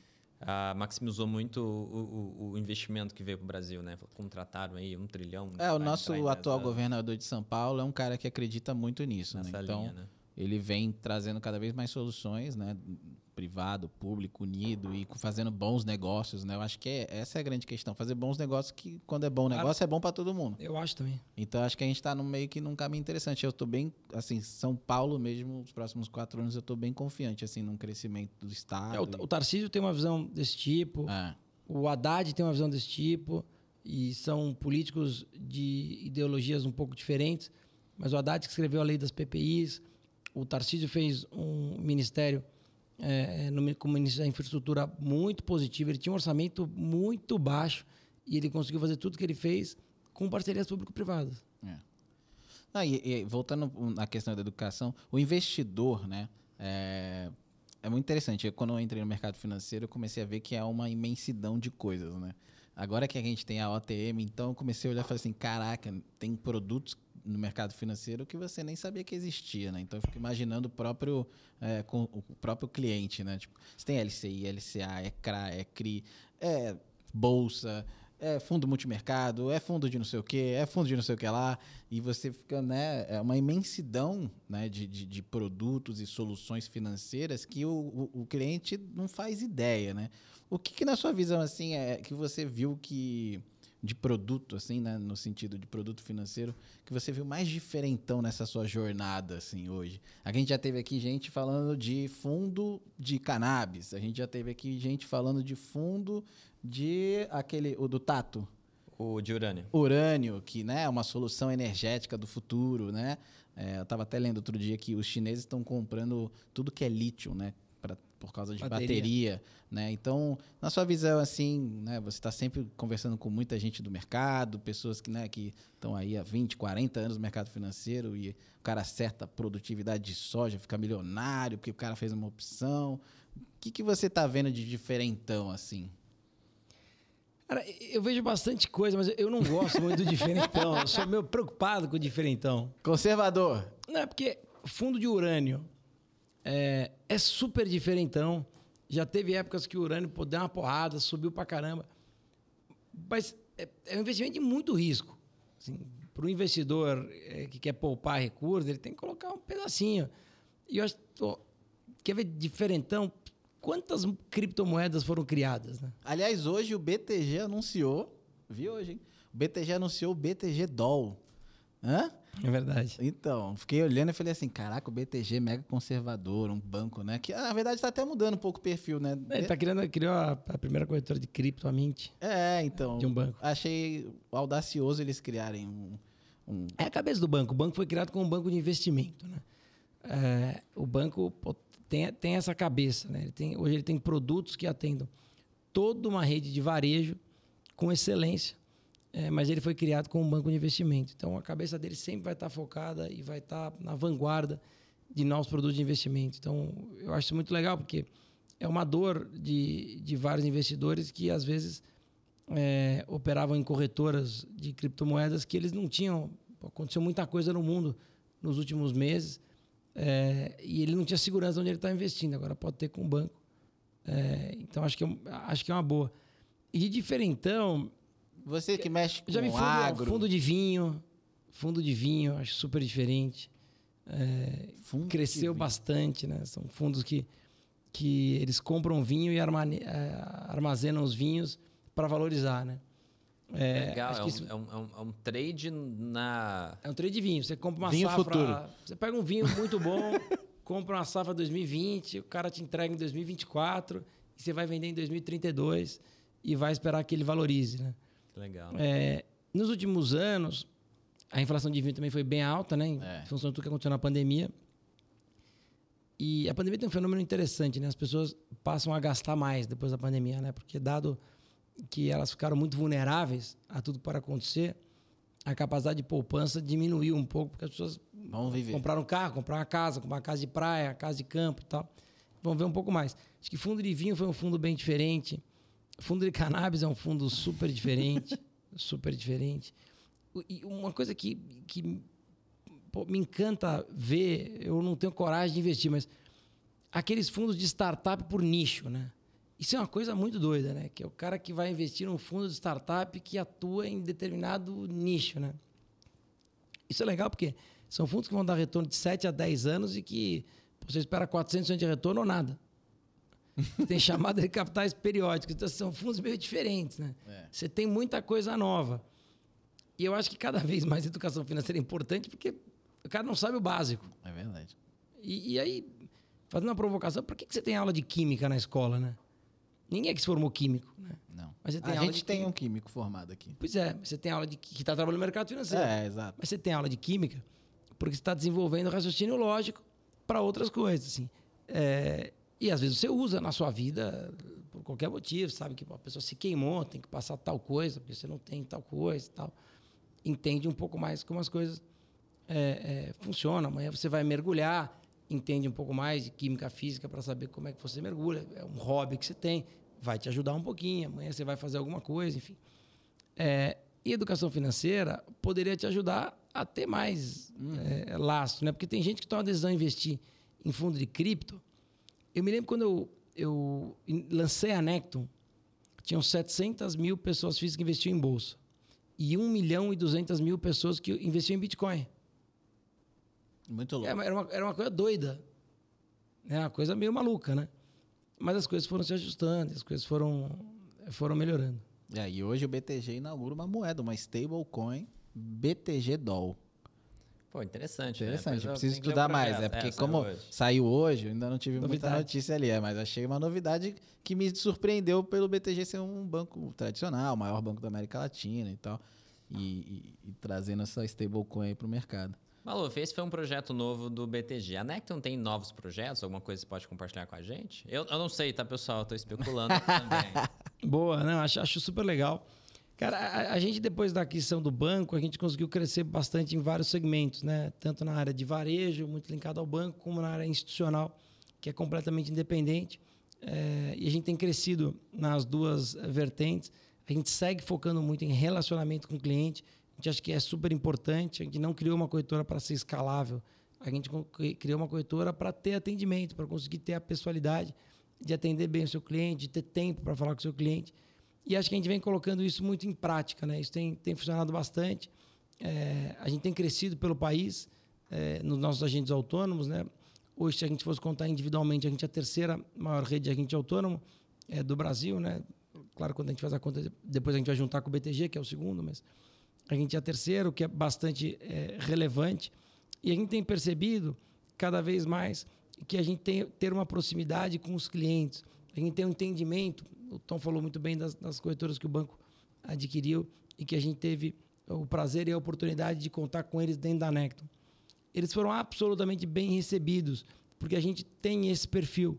S2: ah, maximizou muito o, o- o investimento que veio para o Brasil, né? Contrataram aí um trilhão.
S1: É, o nosso atual
S2: dessa-
S1: governador de São Paulo é um cara que acredita muito nisso, né?
S2: Nessa
S1: Então,
S2: linha, né?
S1: ele vem trazendo cada vez mais soluções, né? Privado, público, unido e fazendo bons negócios, né? Eu acho que é- essa é a grande questão. Fazer bons negócios que, quando é bom negócio, é bom para todo mundo.
S3: Eu acho também.
S1: Então, acho que a gente está no meio que num caminho interessante. Eu estou bem, assim, São Paulo mesmo, os próximos quatro anos, eu estou bem confiante, assim, num crescimento do Estado.
S3: É, o, o Tarcísio tem uma visão desse tipo.
S1: e- É.
S3: O Haddad tem uma visão desse tipo e são políticos de ideologias um pouco diferentes, mas o Haddad que escreveu a lei das PPIs, o Tarcísio fez um ministério é, no, como infraestrutura muito positivo, ele tinha um orçamento muito baixo e ele conseguiu fazer tudo que ele fez com parcerias público-privadas.
S1: Ah, e, e voltando na questão da educação, o investidor, né? É, é muito interessante. Quando eu entrei no mercado financeiro, eu comecei a ver que é uma imensidão de coisas, né? Agora que a gente tem a OTM, então eu comecei a olhar e falei assim, caraca, tem produtos no mercado financeiro que você nem sabia que existia, né? Então eu fico imaginando o próprio, é, com o próprio cliente, né? Tipo, você tem LCI, LCA, é CRA, é CRI, é bolsa, é fundo multimercado, é fundo de não sei o que, é fundo de não sei o que lá, e você fica, né, é uma imensidão né, de, de, de produtos e soluções financeiras que o, o, o cliente não faz ideia, né? O que, que na sua visão, assim, é que você viu que de produto, assim, né, no sentido de produto financeiro, que você viu mais diferentão nessa sua jornada, assim, hoje? A gente já teve aqui gente falando de fundo de cannabis, a gente já teve aqui gente falando de fundo de aquele, o do Tato,
S2: O de urânio.
S1: urânio, que né, é uma solução energética do futuro, né? É, eu estava até lendo outro dia que os chineses estão comprando tudo que é lítio, né? Pra, por causa de
S3: Bateria.
S1: bateria. né? Então, na sua visão, assim, né, você está sempre conversando com muita gente do mercado, pessoas que né, que estão aí há 20, 40 anos no mercado financeiro e o cara acerta a produtividade de soja, fica milionário porque o cara fez uma opção. O que, que você está vendo de diferentão, assim?
S3: Cara, eu vejo bastante coisa, mas eu não gosto muito do diferentão. Eu sou meio preocupado com o diferentão.
S1: Conservador.
S3: Não, é porque fundo de urânio é, é super diferentão. Já teve épocas que o urânio pô, deu uma porrada, subiu pra caramba. Mas é, é um investimento de muito risco. Para o investidor é, que quer poupar recursos, ele tem que colocar um pedacinho. E eu acho. Pô, quer ver diferentão? Quantas criptomoedas foram criadas? Né?
S1: Aliás, hoje o BTG anunciou, vi hoje, hein? O BTG anunciou o BTG Doll. Hã?
S3: É verdade.
S1: Então, fiquei olhando e falei assim, caraca, o BTG é mega conservador, um banco, né? Que na verdade está até mudando um pouco o perfil, né?
S3: Ele tá criando, criou a, a primeira corretora de cripto, a Mint,
S1: É, então.
S3: de um banco.
S1: Achei audacioso eles criarem um. um-
S3: É a cabeça do banco. O banco foi criado como um banco de investimento. Né? É, o banco tem, tem essa cabeça. Né? Ele tem, hoje ele tem produtos que atendam toda uma rede de varejo com excelência, é, mas ele foi criado como um banco de investimento. Então a cabeça dele sempre vai estar focada e vai estar na vanguarda de novos produtos de investimento. Então eu acho isso muito legal porque é uma dor de, de vários investidores que às vezes é, operavam em corretoras de criptomoedas que eles não tinham. Aconteceu muita coisa no mundo nos últimos meses é, e ele não tinha segurança de onde ele estava investindo. Agora pode ter com o banco. É, então acho que, é, acho que é uma boa. E de diferentão,
S1: Você que mexe com
S3: já vi fundo,
S1: agro.
S3: fundo de vinho. Fundo de vinho, acho super diferente. É,
S1: fundo
S3: cresceu bastante, né? São fundos que, que eles compram vinho e armane- eh, armazenam os vinhos para valorizar, né? É,
S2: Legal,
S3: acho
S2: é
S3: que
S2: um,
S3: isso-
S2: é, um, é um- é um trade na.
S3: é um trade de vinho. Você compra uma
S1: Vinho
S3: safra.
S1: futuro.
S3: Você pega um vinho muito bom, compra uma safra 2020, o cara te entrega em 2024 e você vai vender em 2032 e vai esperar que ele valorize, né?
S2: Legal.
S3: É, nos últimos anos, a inflação de vinho também foi bem alta, né? Em
S1: É.
S3: função de tudo que aconteceu na pandemia. E a pandemia tem um fenômeno interessante, né? As pessoas passam a gastar mais depois da pandemia, né? Porque dado que elas ficaram muito vulneráveis a tudo pode acontecer, a capacidade de poupança diminuiu um pouco, porque as pessoas compraram um carro, compraram uma casa, compraram uma casa de praia, casa de campo e tal. Vamos ver um pouco mais. Acho que fundo de vinho foi um fundo bem diferente. Fundo de cannabis é um fundo super diferente. super diferente. E uma coisa que, que pô, me encanta ver, eu não tenho coragem de investir, mas aqueles fundos de startup por nicho, né? Isso é uma coisa muito doida, né? Que é o cara que vai investir num fundo de startup que atua em determinado nicho, né? Isso é legal porque são fundos que vão dar retorno de 7 a 10 anos e que você espera 400% de retorno ou nada. Tem chamada de capitais periódicos. Então, são fundos meio diferentes, né?
S1: É.
S3: Você tem muita coisa nova. E eu acho que cada vez mais a educação financeira é importante porque o cara não sabe o básico.
S1: É verdade.
S3: E, e aí, fazendo uma provocação, por que, que você tem aula de química na escola, né? Ninguém é que se formou químico, né?
S1: Não.
S3: Mas
S1: a gente tem
S3: química.
S1: um químico formado aqui.
S3: Pois é, você tem aula de que está trabalhando no mercado financeiro.
S1: É, exato.
S3: Mas você tem aula de química porque você está desenvolvendo raciocínio lógico para outras coisas, assim. É, e às vezes você usa na sua vida por qualquer motivo, sabe que a pessoa se queimou, tem que passar tal coisa, porque você não tem tal coisa e tal. Entende um pouco mais como as coisas é, é, funcionam. Amanhã você vai mergulhar, entende um pouco mais de química física para saber como é que você mergulha. É um hobby que você tem, vai te ajudar um pouquinho. Amanhã você vai fazer alguma coisa, enfim. É, e educação financeira poderia te ajudar a ter mais é, laço, né? Porque tem gente que toma a decisão de investir em fundo de cripto. Eu me lembro quando eu, eu lancei a Necton, tinham 700 mil pessoas físicas que investiam em bolsa e 1 milhão e 200 mil pessoas que investiam em Bitcoin.
S1: Muito louco.
S3: Era uma, era uma coisa doida. É uma coisa meio maluca, né? Mas as coisas foram se ajustando, as coisas foram, foram melhorando.
S1: É, e hoje o BTG inaugura uma moeda, uma stablecoin BTG Doll.
S2: Pô, interessante. né?
S1: Interessante, eu preciso
S2: o
S1: estudar mais. É porque
S2: É,
S1: como
S2: hoje.
S1: saiu hoje, eu ainda não tive muita
S3: Novidade.
S1: notícia ali, é, mas achei uma novidade que me surpreendeu pelo BTG ser um banco tradicional, o maior banco da América Latina e tal. E, e- e trazendo essa stablecoin aí pro mercado.
S2: Maluf, esse foi um projeto novo do BTG. A Necton tem novos projetos? Alguma coisa que você pode compartilhar com a gente? Eu, eu não sei, tá, pessoal? Eu tô especulando também.
S3: Boa, não, acho, acho super legal. Cara, a, a, gente depois da aquisição do banco, a gente conseguiu crescer bastante em vários segmentos, né? Tanto na área de varejo, muito linkado ao banco, como na área institucional, que é completamente independente. É, e a gente tem crescido nas duas vertentes. A gente segue focando muito em relacionamento com o cliente. A gente acha que é super importante. A gente não criou uma corretora para ser escalável. A gente criou uma corretora para ter atendimento, para conseguir ter a pessoalidade de atender bem o seu cliente, de ter tempo para falar com o seu cliente. E acho que a gente vem colocando isso muito em prática. Né? Isso tem, tem funcionado bastante. É, a gente tem crescido pelo país, é, nos nossos agentes autônomos. Né? Hoje, se a gente fosse contar individualmente, a gente é a terceira maior rede de agente autônomo é, do Brasil. Né? Claro, quando a gente faz a conta, depois a gente vai juntar com o BTG, que é o segundo, mas a gente é a terceira, o que é bastante é, relevante. E a gente tem percebido cada vez mais que a gente tem ter uma proximidade com os clientes, a gente tem um entendimento. O Tom falou muito bem das, das corretoras que o banco adquiriu e que a gente teve o prazer e a oportunidade de contar com eles dentro da Necton eles foram absolutamente bem recebidos, porque a gente tem esse perfil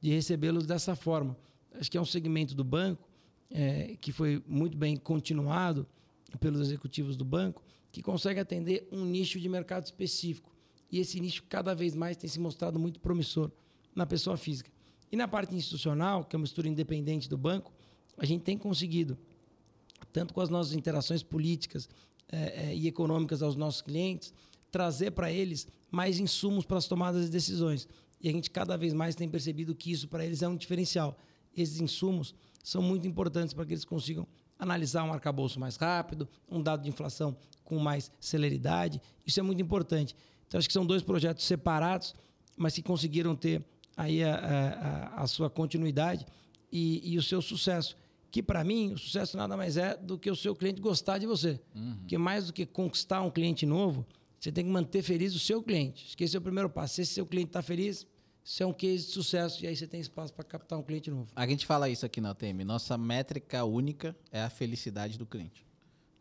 S3: de recebê-los dessa forma. Acho que é um segmento do banco é, que foi muito bem continuado pelos executivos do banco, que consegue atender um nicho de mercado específico. E esse nicho cada vez mais tem se mostrado muito promissor na pessoa física. E na parte institucional, que é uma estrutura independente do banco, a gente tem conseguido, tanto com as nossas interações políticas é, é, e econômicas aos nossos clientes, trazer para eles mais insumos para as tomadas de decisões. E a gente cada vez mais tem percebido que isso para eles é um diferencial. Esses insumos são muito importantes para que eles consigam analisar um arcabouço mais rápido, um dado de inflação com mais celeridade. Isso é muito importante. Então, acho que são dois projetos separados, mas que conseguiram ter aí a, a, a sua continuidade e, e, o seu sucesso. Que, para mim, o sucesso nada mais é do que o seu cliente gostar de você. Uhum. Que mais do que conquistar um cliente novo, você tem que manter feliz o seu cliente. Esse é o primeiro passo. Se esse seu cliente está feliz, isso é um case de sucesso e aí você tem espaço para captar um cliente novo.
S1: A gente fala isso aqui na UTM. Nossa métrica única é a felicidade do cliente.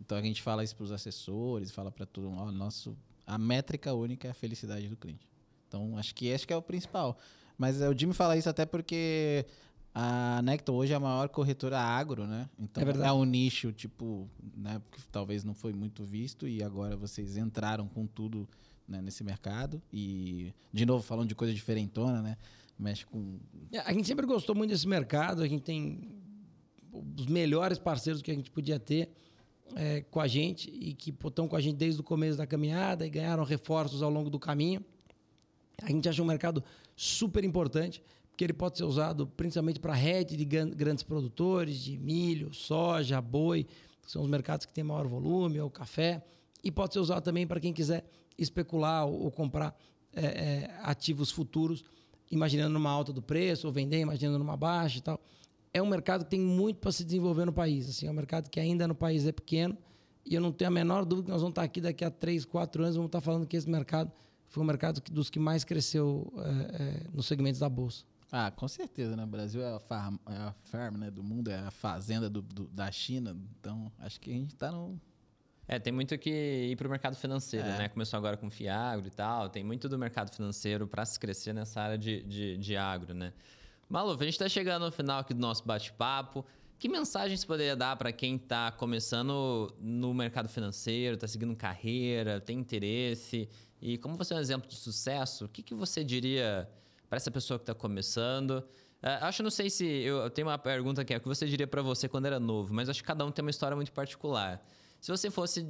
S1: Então a gente fala isso para os assessores, fala para todo mundo. Nosso, a métrica única é a felicidade do cliente. Então acho que acho que é o principal. Mas o Jimmy fala isso até porque a Necton hoje é a maior corretora agro, né? Então é, é um nicho, tipo, né, que talvez não foi muito visto e agora vocês entraram com tudo né, nesse mercado. E, de novo, falando de coisa diferentona, né? Mexe com.
S3: É, a gente sempre gostou muito desse mercado, a gente tem os melhores parceiros que a gente podia ter é, com a gente e que estão com a gente desde o começo da caminhada e ganharam reforços ao longo do caminho. A gente acha um mercado super importante que ele pode ser usado principalmente para rede de grandes produtores de milho, soja, boi, que são os mercados que têm maior volume, ou café, e pode ser usado também para quem quiser especular ou, ou comprar é, é, ativos futuros, imaginando numa alta do preço, ou vender imaginando numa baixa e tal. É um mercado que tem muito para se desenvolver no país. Assim, é um mercado que ainda no país é pequeno, e eu não tenho a menor dúvida que nós vamos estar aqui daqui a três, quatro anos, vamos estar falando que esse mercado foi um mercado dos que mais cresceu é, é nos segmentos da Bolsa.
S1: Ah, com certeza, né? O Brasil é a farm, é a farm né, do mundo, é a fazenda do, do, da China. Então, acho que a gente está no.
S2: É, tem muito que ir para o mercado financeiro, é. né? Começou agora com Fiagro e tal. Tem muito do mercado financeiro para se crescer nessa área de, de, de agro, né? Maluf, a gente está chegando no final aqui do nosso bate-papo. Que mensagem você poderia dar para quem está começando no mercado financeiro, está seguindo carreira, tem interesse? E como você é um exemplo de sucesso, o que, que você diria para essa pessoa que está começando? Uh, acho, não sei se. Eu, eu, tenho uma pergunta aqui, é o que você diria para você quando era novo, mas acho que cada um tem uma história muito particular. Se você fosse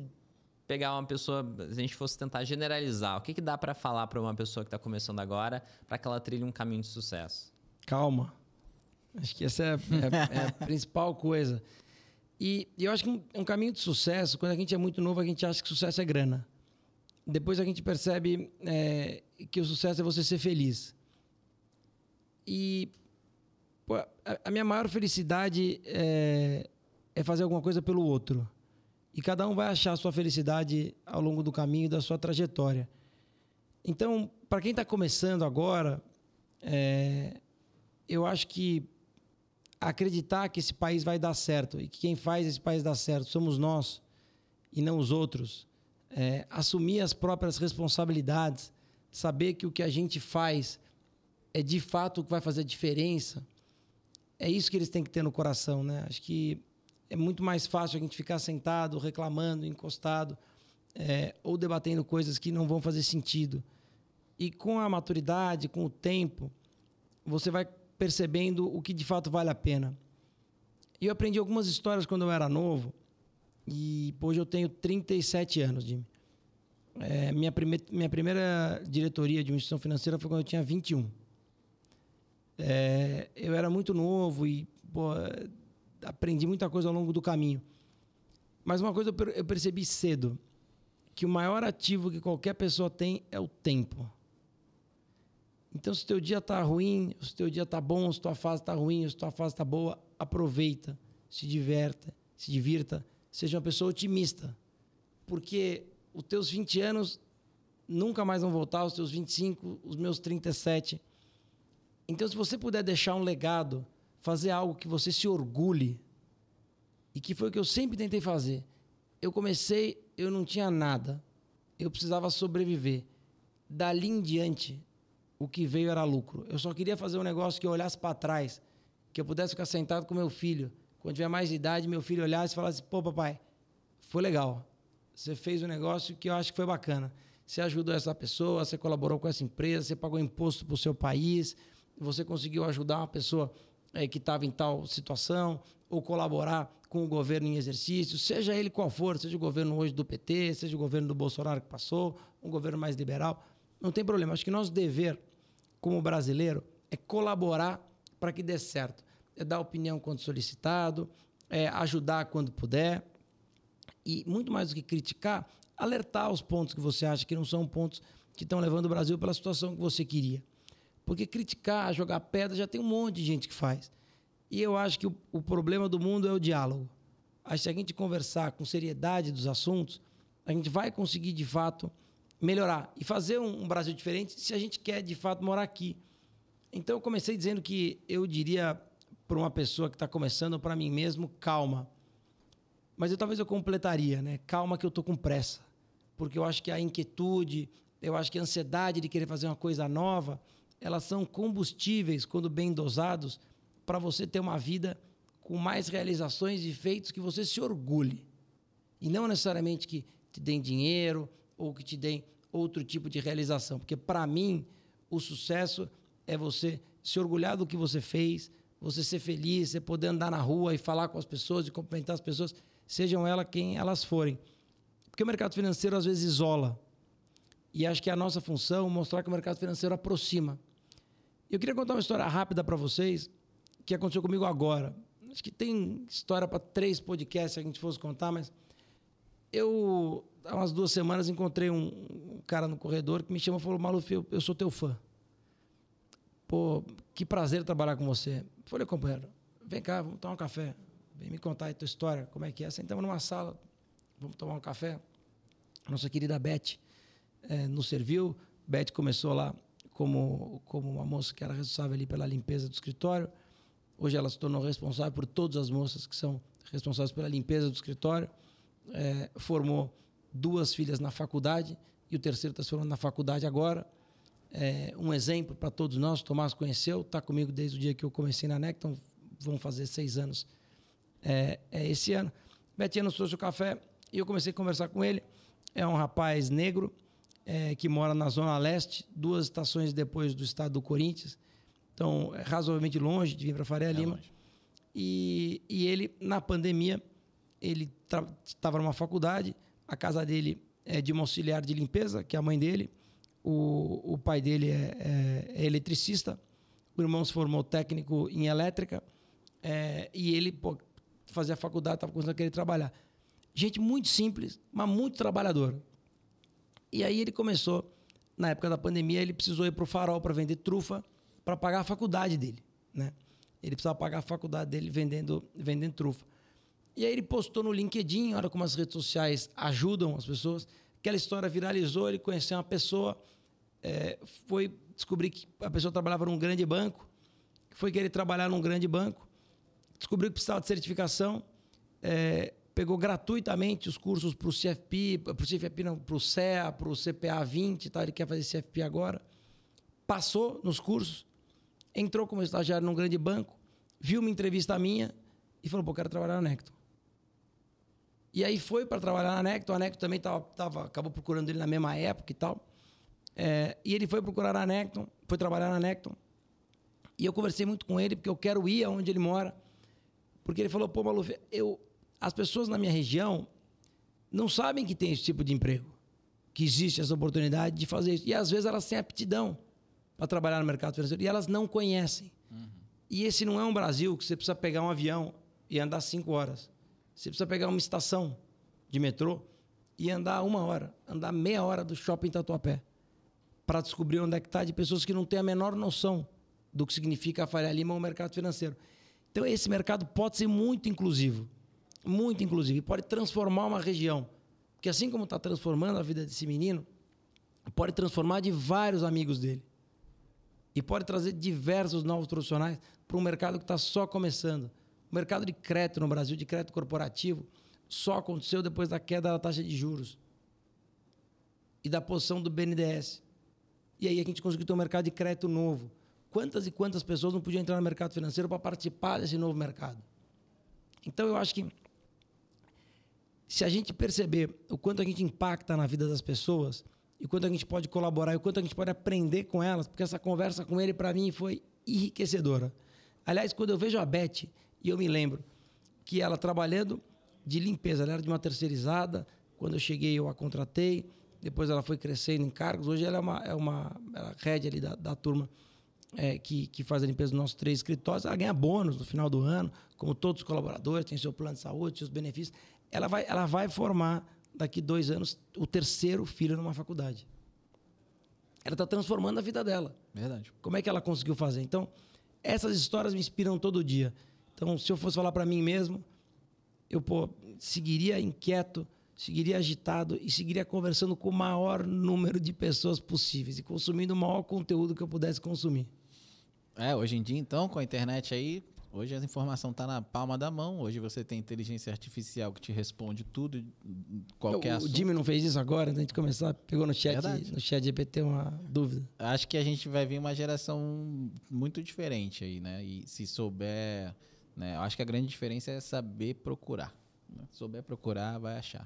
S2: pegar uma pessoa, se a gente fosse tentar generalizar, o que, que dá para falar para uma pessoa que está começando agora para que ela trilhe um caminho de sucesso?
S3: Calma. Acho que essa é, é, é a principal coisa. E, e, eu acho que um, um, caminho de sucesso, quando a gente é muito novo, a gente acha que sucesso é grana. Depois a gente percebe é, que o sucesso é você ser feliz. E pô, a, minha maior felicidade é, é fazer alguma coisa pelo outro. E cada um vai achar a sua felicidade ao longo do caminho da sua trajetória. Então, para quem está começando agora, é, eu acho que acreditar que esse país vai dar certo e que quem faz esse país dar certo somos nós e não os outros, é, assumir as próprias responsabilidades, saber que o que a gente faz é de fato o que vai fazer diferença. É isso que eles têm que ter no coração, né? Acho que é muito mais fácil a gente ficar sentado, reclamando, encostado, é, ou debatendo coisas que não vão fazer sentido. E com a maturidade, com o tempo, você vai percebendo o que de fato vale a pena. E eu aprendi algumas histórias quando eu era novo, e hoje eu tenho 37 anos, Jimmy. É, minha, prime minha primeira diretoria de uma instituição financeira foi quando eu tinha 21. É, eu era muito novo e pô, aprendi muita coisa ao longo do caminho. Mas uma coisa eu percebi cedo, que o maior ativo que qualquer pessoa tem é o tempo. Então, se teu dia está ruim, se teu dia está bom, se tua fase está ruim, se tua fase está boa, aproveita, se divirta, se divirta, seja uma pessoa otimista. Porque os teus 20 anos nunca mais vão voltar, os teus 25, os meus 37. Então, se você puder deixar um legado, fazer algo que você se orgulhe, e que foi o que eu sempre tentei fazer. Eu comecei, eu não tinha nada, eu precisava sobreviver. Dali em diante, o que veio era lucro. Eu só queria fazer um negócio que eu olhasse para trás, que eu pudesse ficar sentado com meu filho. Quando tiver mais idade, meu filho olhasse e falasse: pô, papai, foi legal. Você fez um negócio que eu acho que foi bacana. Você ajudou essa pessoa, você colaborou com essa empresa, você pagou imposto para o seu país, você conseguiu ajudar uma pessoa é, que estava em tal situação, ou colaborar com o governo em exercício, seja ele qual for, seja o governo hoje do PT, seja o governo do Bolsonaro que passou, um governo mais liberal. Não tem problema. Acho que nosso dever, como brasileiro, é colaborar para que dê certo. É dar opinião quando solicitado, é ajudar quando puder. E muito mais do que criticar, alertar os pontos que você acha que não são pontos que estão levando o Brasil pela situação que você queria. Porque criticar, jogar pedra, já tem um monte de gente que faz. E eu acho que o, o problema do mundo é o diálogo. Acho que se a gente conversar com seriedade dos assuntos, a gente vai conseguir de fato melhorar e fazer um, um Brasil diferente se a gente quer de fato morar aqui. Então eu comecei dizendo que eu diria para uma pessoa que está começando, para mim mesmo, calma. Mas eu talvez eu completaria, né? Calma que eu tô com pressa, porque eu acho que a inquietude, eu acho que a ansiedade de querer fazer uma coisa nova, elas são combustíveis quando bem dosados para você ter uma vida com mais realizações e feitos que você se orgulhe. E não necessariamente que te deem dinheiro ou que te deem outro tipo de realização. Porque, para mim, o sucesso é você se orgulhar do que você fez, você ser feliz, você poder andar na rua e falar com as pessoas e cumprimentar as pessoas, sejam elas quem elas forem. Porque o mercado financeiro às vezes isola. E acho que é a nossa função mostrar que o mercado financeiro aproxima. Eu queria contar uma história rápida para vocês que aconteceu comigo agora. Acho que tem história para três podcasts se a gente fosse contar, mas eu, há umas duas semanas, encontrei um, cara no corredor que me chamou e falou: Maluf, eu sou teu fã. Pô, que prazer trabalhar com você. Falei, companheiro, vem cá, vamos tomar um café. Vem me contar aí tua história, como é que é. Sentamos numa sala, vamos tomar um café. Nossa querida Beth é, nos serviu. Beth começou lá como, como uma moça que era responsável ali pela limpeza do escritório. Hoje ela se tornou responsável por todas as moças que são responsáveis pela limpeza do escritório. É, formou duas filhas na faculdade e o terceiro está se formando na faculdade agora. É, um exemplo para todos nós. O Tomás conheceu, está comigo desde o dia que eu comecei na NEC, então vão fazer seis anos é, é esse ano. Betinha nos trouxe o café e eu comecei a conversar com ele. É um rapaz negro é, que mora na Zona Leste, duas estações depois do estado do Corinthians. Então, é razoavelmente longe de vir para Faria é Lima. E, e ele, na pandemia, ele estava numa faculdade, a casa dele é de uma auxiliar de limpeza, que é a mãe dele. O, o pai dele é, é, é eletricista. O irmão se formou técnico em elétrica. É, e ele pô, fazia faculdade, estava começando a querer trabalhar. Gente muito simples, mas muito trabalhador. E aí ele começou, na época da pandemia, ele precisou ir para o farol para vender trufa para pagar a faculdade dele, né? Ele precisava pagar a faculdade dele vendendo, vendendo trufa. E aí ele postou no LinkedIn, olha como as redes sociais ajudam as pessoas. Aquela história viralizou, ele conheceu uma pessoa, é, foi descobrir que a pessoa trabalhava num grande banco, foi querer trabalhar num grande banco, descobriu que precisava de certificação, é, pegou gratuitamente os cursos para o CFP, para o CFP não, para o CEA, para o CPA 20 e tal, ele quer fazer CFP agora. Passou nos cursos, entrou como estagiário num grande banco, viu uma entrevista minha e falou, pô, quero trabalhar na Necton. E aí foi para trabalhar na Necton, a Necton também tava, tava, acabou procurando ele na mesma época e tal. É, e ele foi procurar na Necton, foi trabalhar na Necton. E eu conversei muito com ele, porque eu quero ir aonde ele mora. Porque ele falou, pô, Maluf, eu, as pessoas na minha região não sabem que tem esse tipo de emprego, que existe essa oportunidade de fazer isso. E às vezes elas têm aptidão para trabalhar no mercado financeiro e elas não conhecem. Uhum. E esse não é um Brasil que você precisa pegar um avião e andar cinco horas. Você precisa pegar uma estação de metrô e andar uma hora, andar meia hora do shopping Tatuapé para descobrir onde é que está de pessoas que não têm a menor noção do que significa a Faria Lima ou o mercado financeiro. Então, esse mercado pode ser muito inclusivo, muito inclusivo, e pode transformar uma região. Porque assim como está transformando a vida desse menino, pode transformar de vários amigos dele. E pode trazer diversos novos profissionais para um mercado que está só começando. O mercado de crédito no Brasil, de crédito corporativo, só aconteceu depois da queda da taxa de juros e da posição do BNDES. E aí a gente conseguiu ter um mercado de crédito novo. Quantas e quantas pessoas não podiam entrar no mercado financeiro para participar desse novo mercado? Então eu acho que se a gente perceber o quanto a gente impacta na vida das pessoas, e quanto a gente pode colaborar, e o quanto a gente pode aprender com elas, porque essa conversa com ele para mim foi enriquecedora. Aliás, quando eu vejo a Beth, e eu me lembro que ela trabalhando de limpeza, ela era de uma terceirizada, quando eu cheguei eu a contratei, depois ela foi crescendo em cargos, hoje ela é uma, é uma ela é ali da, da turma é, que, que faz a limpeza dos nossos três escritórios, ela ganha bônus no final do ano, como todos os colaboradores, tem seu plano de saúde, seus benefícios. Ela vai, ela vai formar, daqui dois anos, o terceiro filho numa faculdade. Ela está transformando a vida dela.
S1: Verdade.
S3: Como é que ela conseguiu fazer? Então, essas histórias me inspiram todo dia. Então, se eu fosse falar para mim mesmo, eu pô, seguiria inquieto, seguiria agitado e seguiria conversando com o maior número de pessoas possíveis e consumindo o maior conteúdo que eu pudesse consumir.
S1: É, hoje em dia, então, com a internet aí, hoje a informação está na palma da mão. Hoje você tem inteligência artificial que te responde tudo, qualquer
S3: o,
S1: assunto.
S3: O Jimmy não fez isso agora, antes de começar, pegou no chat,
S1: Verdade.
S3: no chat GPT uma dúvida.
S1: Acho que a gente vai vir uma geração muito diferente aí, né? E se souber, né? Acho que a grande diferença é saber procurar. Né? Se souber procurar, vai achar.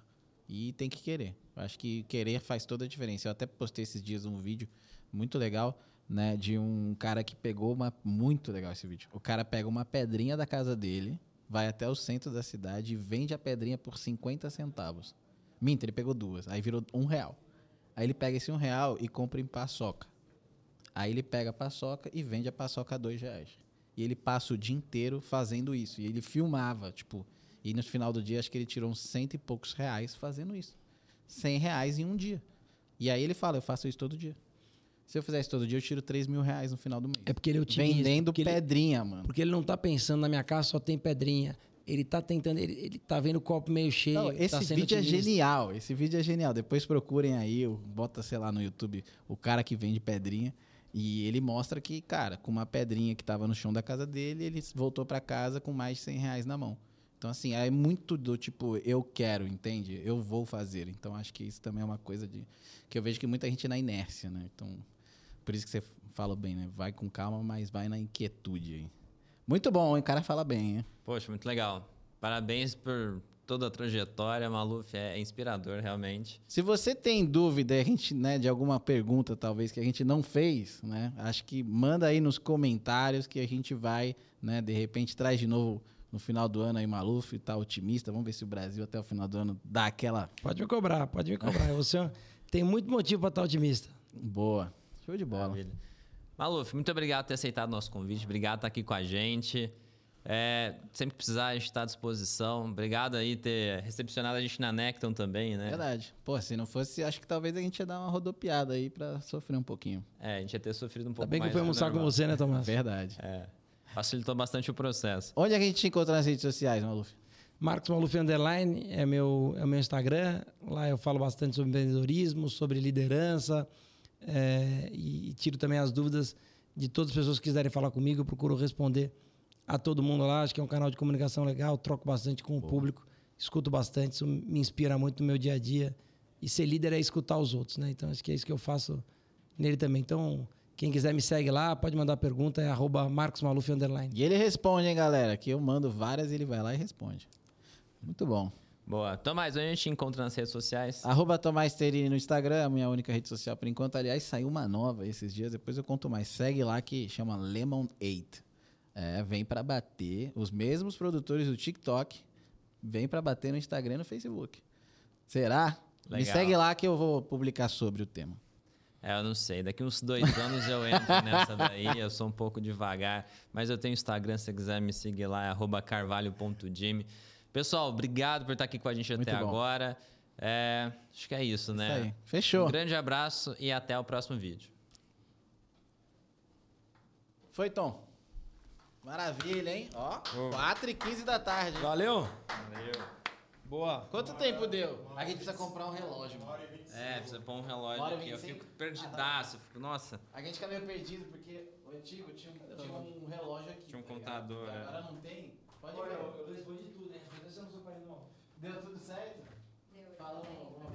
S1: E tem que querer. Acho que querer faz toda a diferença. Eu até postei esses dias um vídeo muito legal né, de um cara que pegou uma muito legal esse vídeo. O cara pega uma pedrinha da casa dele, vai até o centro da cidade e vende a pedrinha por 50 centavos. Minta, ele pegou duas, aí virou um real. Aí ele pega esse um real e compra em paçoca. Aí ele pega a paçoca e vende a paçoca a dois reais. E ele passa o dia inteiro fazendo isso. E ele filmava, tipo, e no final do dia acho que ele tirou uns cento e poucos reais fazendo isso. Cem reais em um dia. E aí ele fala, eu faço isso todo dia. Se eu fizer isso todo dia, eu tiro 3 mil reais no final do mês.
S3: É porque ele é otimista.
S1: Vendendo pedrinha,
S3: ele,
S1: mano.
S3: Porque ele não tá pensando, na minha casa só tem pedrinha. Ele tá tentando, ele, ele tá vendo o copo meio cheio.
S1: Não, esse
S3: tá
S1: vídeo
S3: otimista.
S1: é genial. Esse vídeo é genial. Depois procurem aí, bota, sei lá, no YouTube, o cara que vende pedrinha. E ele mostra que, cara, com uma pedrinha que tava no chão da casa dele, ele voltou para casa com mais de 100 reais na mão. Então, assim, é muito do tipo, eu quero, entende? Eu vou fazer. Então, acho que isso também é uma coisa de. que eu vejo que muita gente é na inércia, né? Então, por isso que você fala bem, né? Vai com calma, mas vai na inquietude. Muito bom, hein? O cara fala bem, hein?
S2: Poxa, muito legal. Parabéns por toda a trajetória, Maluf. É inspirador, realmente.
S1: Se você tem dúvida a gente, né, de alguma pergunta, talvez, que a gente não fez, né? Acho que manda aí nos comentários que a gente vai, né? De repente traz de novo no final do ano aí Maluf, tá otimista. Vamos ver se o Brasil até o final do ano dá aquela.
S3: Pode me cobrar, pode me cobrar. Você tem muito motivo para estar otimista.
S1: Boa. Show de bola.
S2: Maravilha. Maluf, muito obrigado por ter aceitado o nosso convite. Obrigado por estar aqui com a gente. É, sempre que precisar, a gente está à disposição. Obrigado aí por ter recepcionado a gente na Necton também, né?
S1: Verdade. Pô, se não fosse, acho que talvez a gente ia dar uma rodopiada aí pra sofrer um pouquinho.
S2: É, a gente ia ter sofrido um pouco
S3: Ainda bem
S2: mais.
S3: que foi
S2: do
S3: almoçar com você, né, Tomás?
S1: Verdade.
S2: É, facilitou bastante o processo.
S1: Onde é que a gente te encontra nas redes sociais, Maluf?
S3: Marcos Maluf Underline é meu, é o meu Instagram. Lá eu falo bastante sobre empreendedorismo, sobre liderança é, e, e tiro também as dúvidas de todas as pessoas que quiserem falar comigo. Eu procuro responder a todo mundo lá. Acho que é um canal de comunicação legal, troco bastante com o público escuto bastante, isso me inspira muito no meu dia a dia. E ser líder é escutar os outros, né? Então acho que é isso que eu faço nele também. Então, quem quiser me segue lá, pode mandar pergunta, é arroba Marcos Maluf underline.
S1: E ele responde, hein, galera? Que eu mando várias e ele vai lá e responde. Muito bom.
S2: Boa. Tomás, onde a gente encontra nas redes sociais?
S1: Arroba Tomás Terini no Instagram, a minha única rede social por enquanto. Aliás, saiu uma nova esses dias, depois eu conto mais. Segue lá que chama Lemon 8. É, vem pra bater. Os mesmos produtores do TikTok vem pra bater no Instagram e no Facebook. Será? Me
S2: Legal.
S1: segue lá que eu vou publicar sobre o tema.
S2: É, eu não sei. Daqui uns dois anos eu entro nessa daí. Eu sou um pouco devagar. Mas eu tenho Instagram, se você quiser me seguir lá, é arroba carvalho.jimmy. Pessoal, obrigado por estar aqui com a gente
S1: Muito
S2: até
S1: bom.
S2: agora. É, acho que é isso, né?
S1: Isso aí. Fechou.
S2: Um grande abraço e até o próximo vídeo.
S1: Foi, Tom. Maravilha, hein? Ó, 4 e 15 da tarde. hein?
S3: Valeu? Boa.
S1: Quanto tempo deu? A gente precisa comprar um relógio. mano.
S2: É, precisa pôr um relógio aqui. Eu
S1: 25.
S2: fico perdidaço. eu fico, nossa.
S1: A gente fica meio perdido porque o antigo tinha, um- tinha um relógio aqui.
S2: Tinha um
S1: tá
S2: contador, é.
S1: Agora não tem. Pode
S3: Olha,
S1: ver.
S3: eu, eu respondi tudo, hein? Às vezes eu não sou pai mal.
S1: Deu tudo certo?
S5: Deu,
S1: Fala
S5: também,
S1: uma-
S5: também.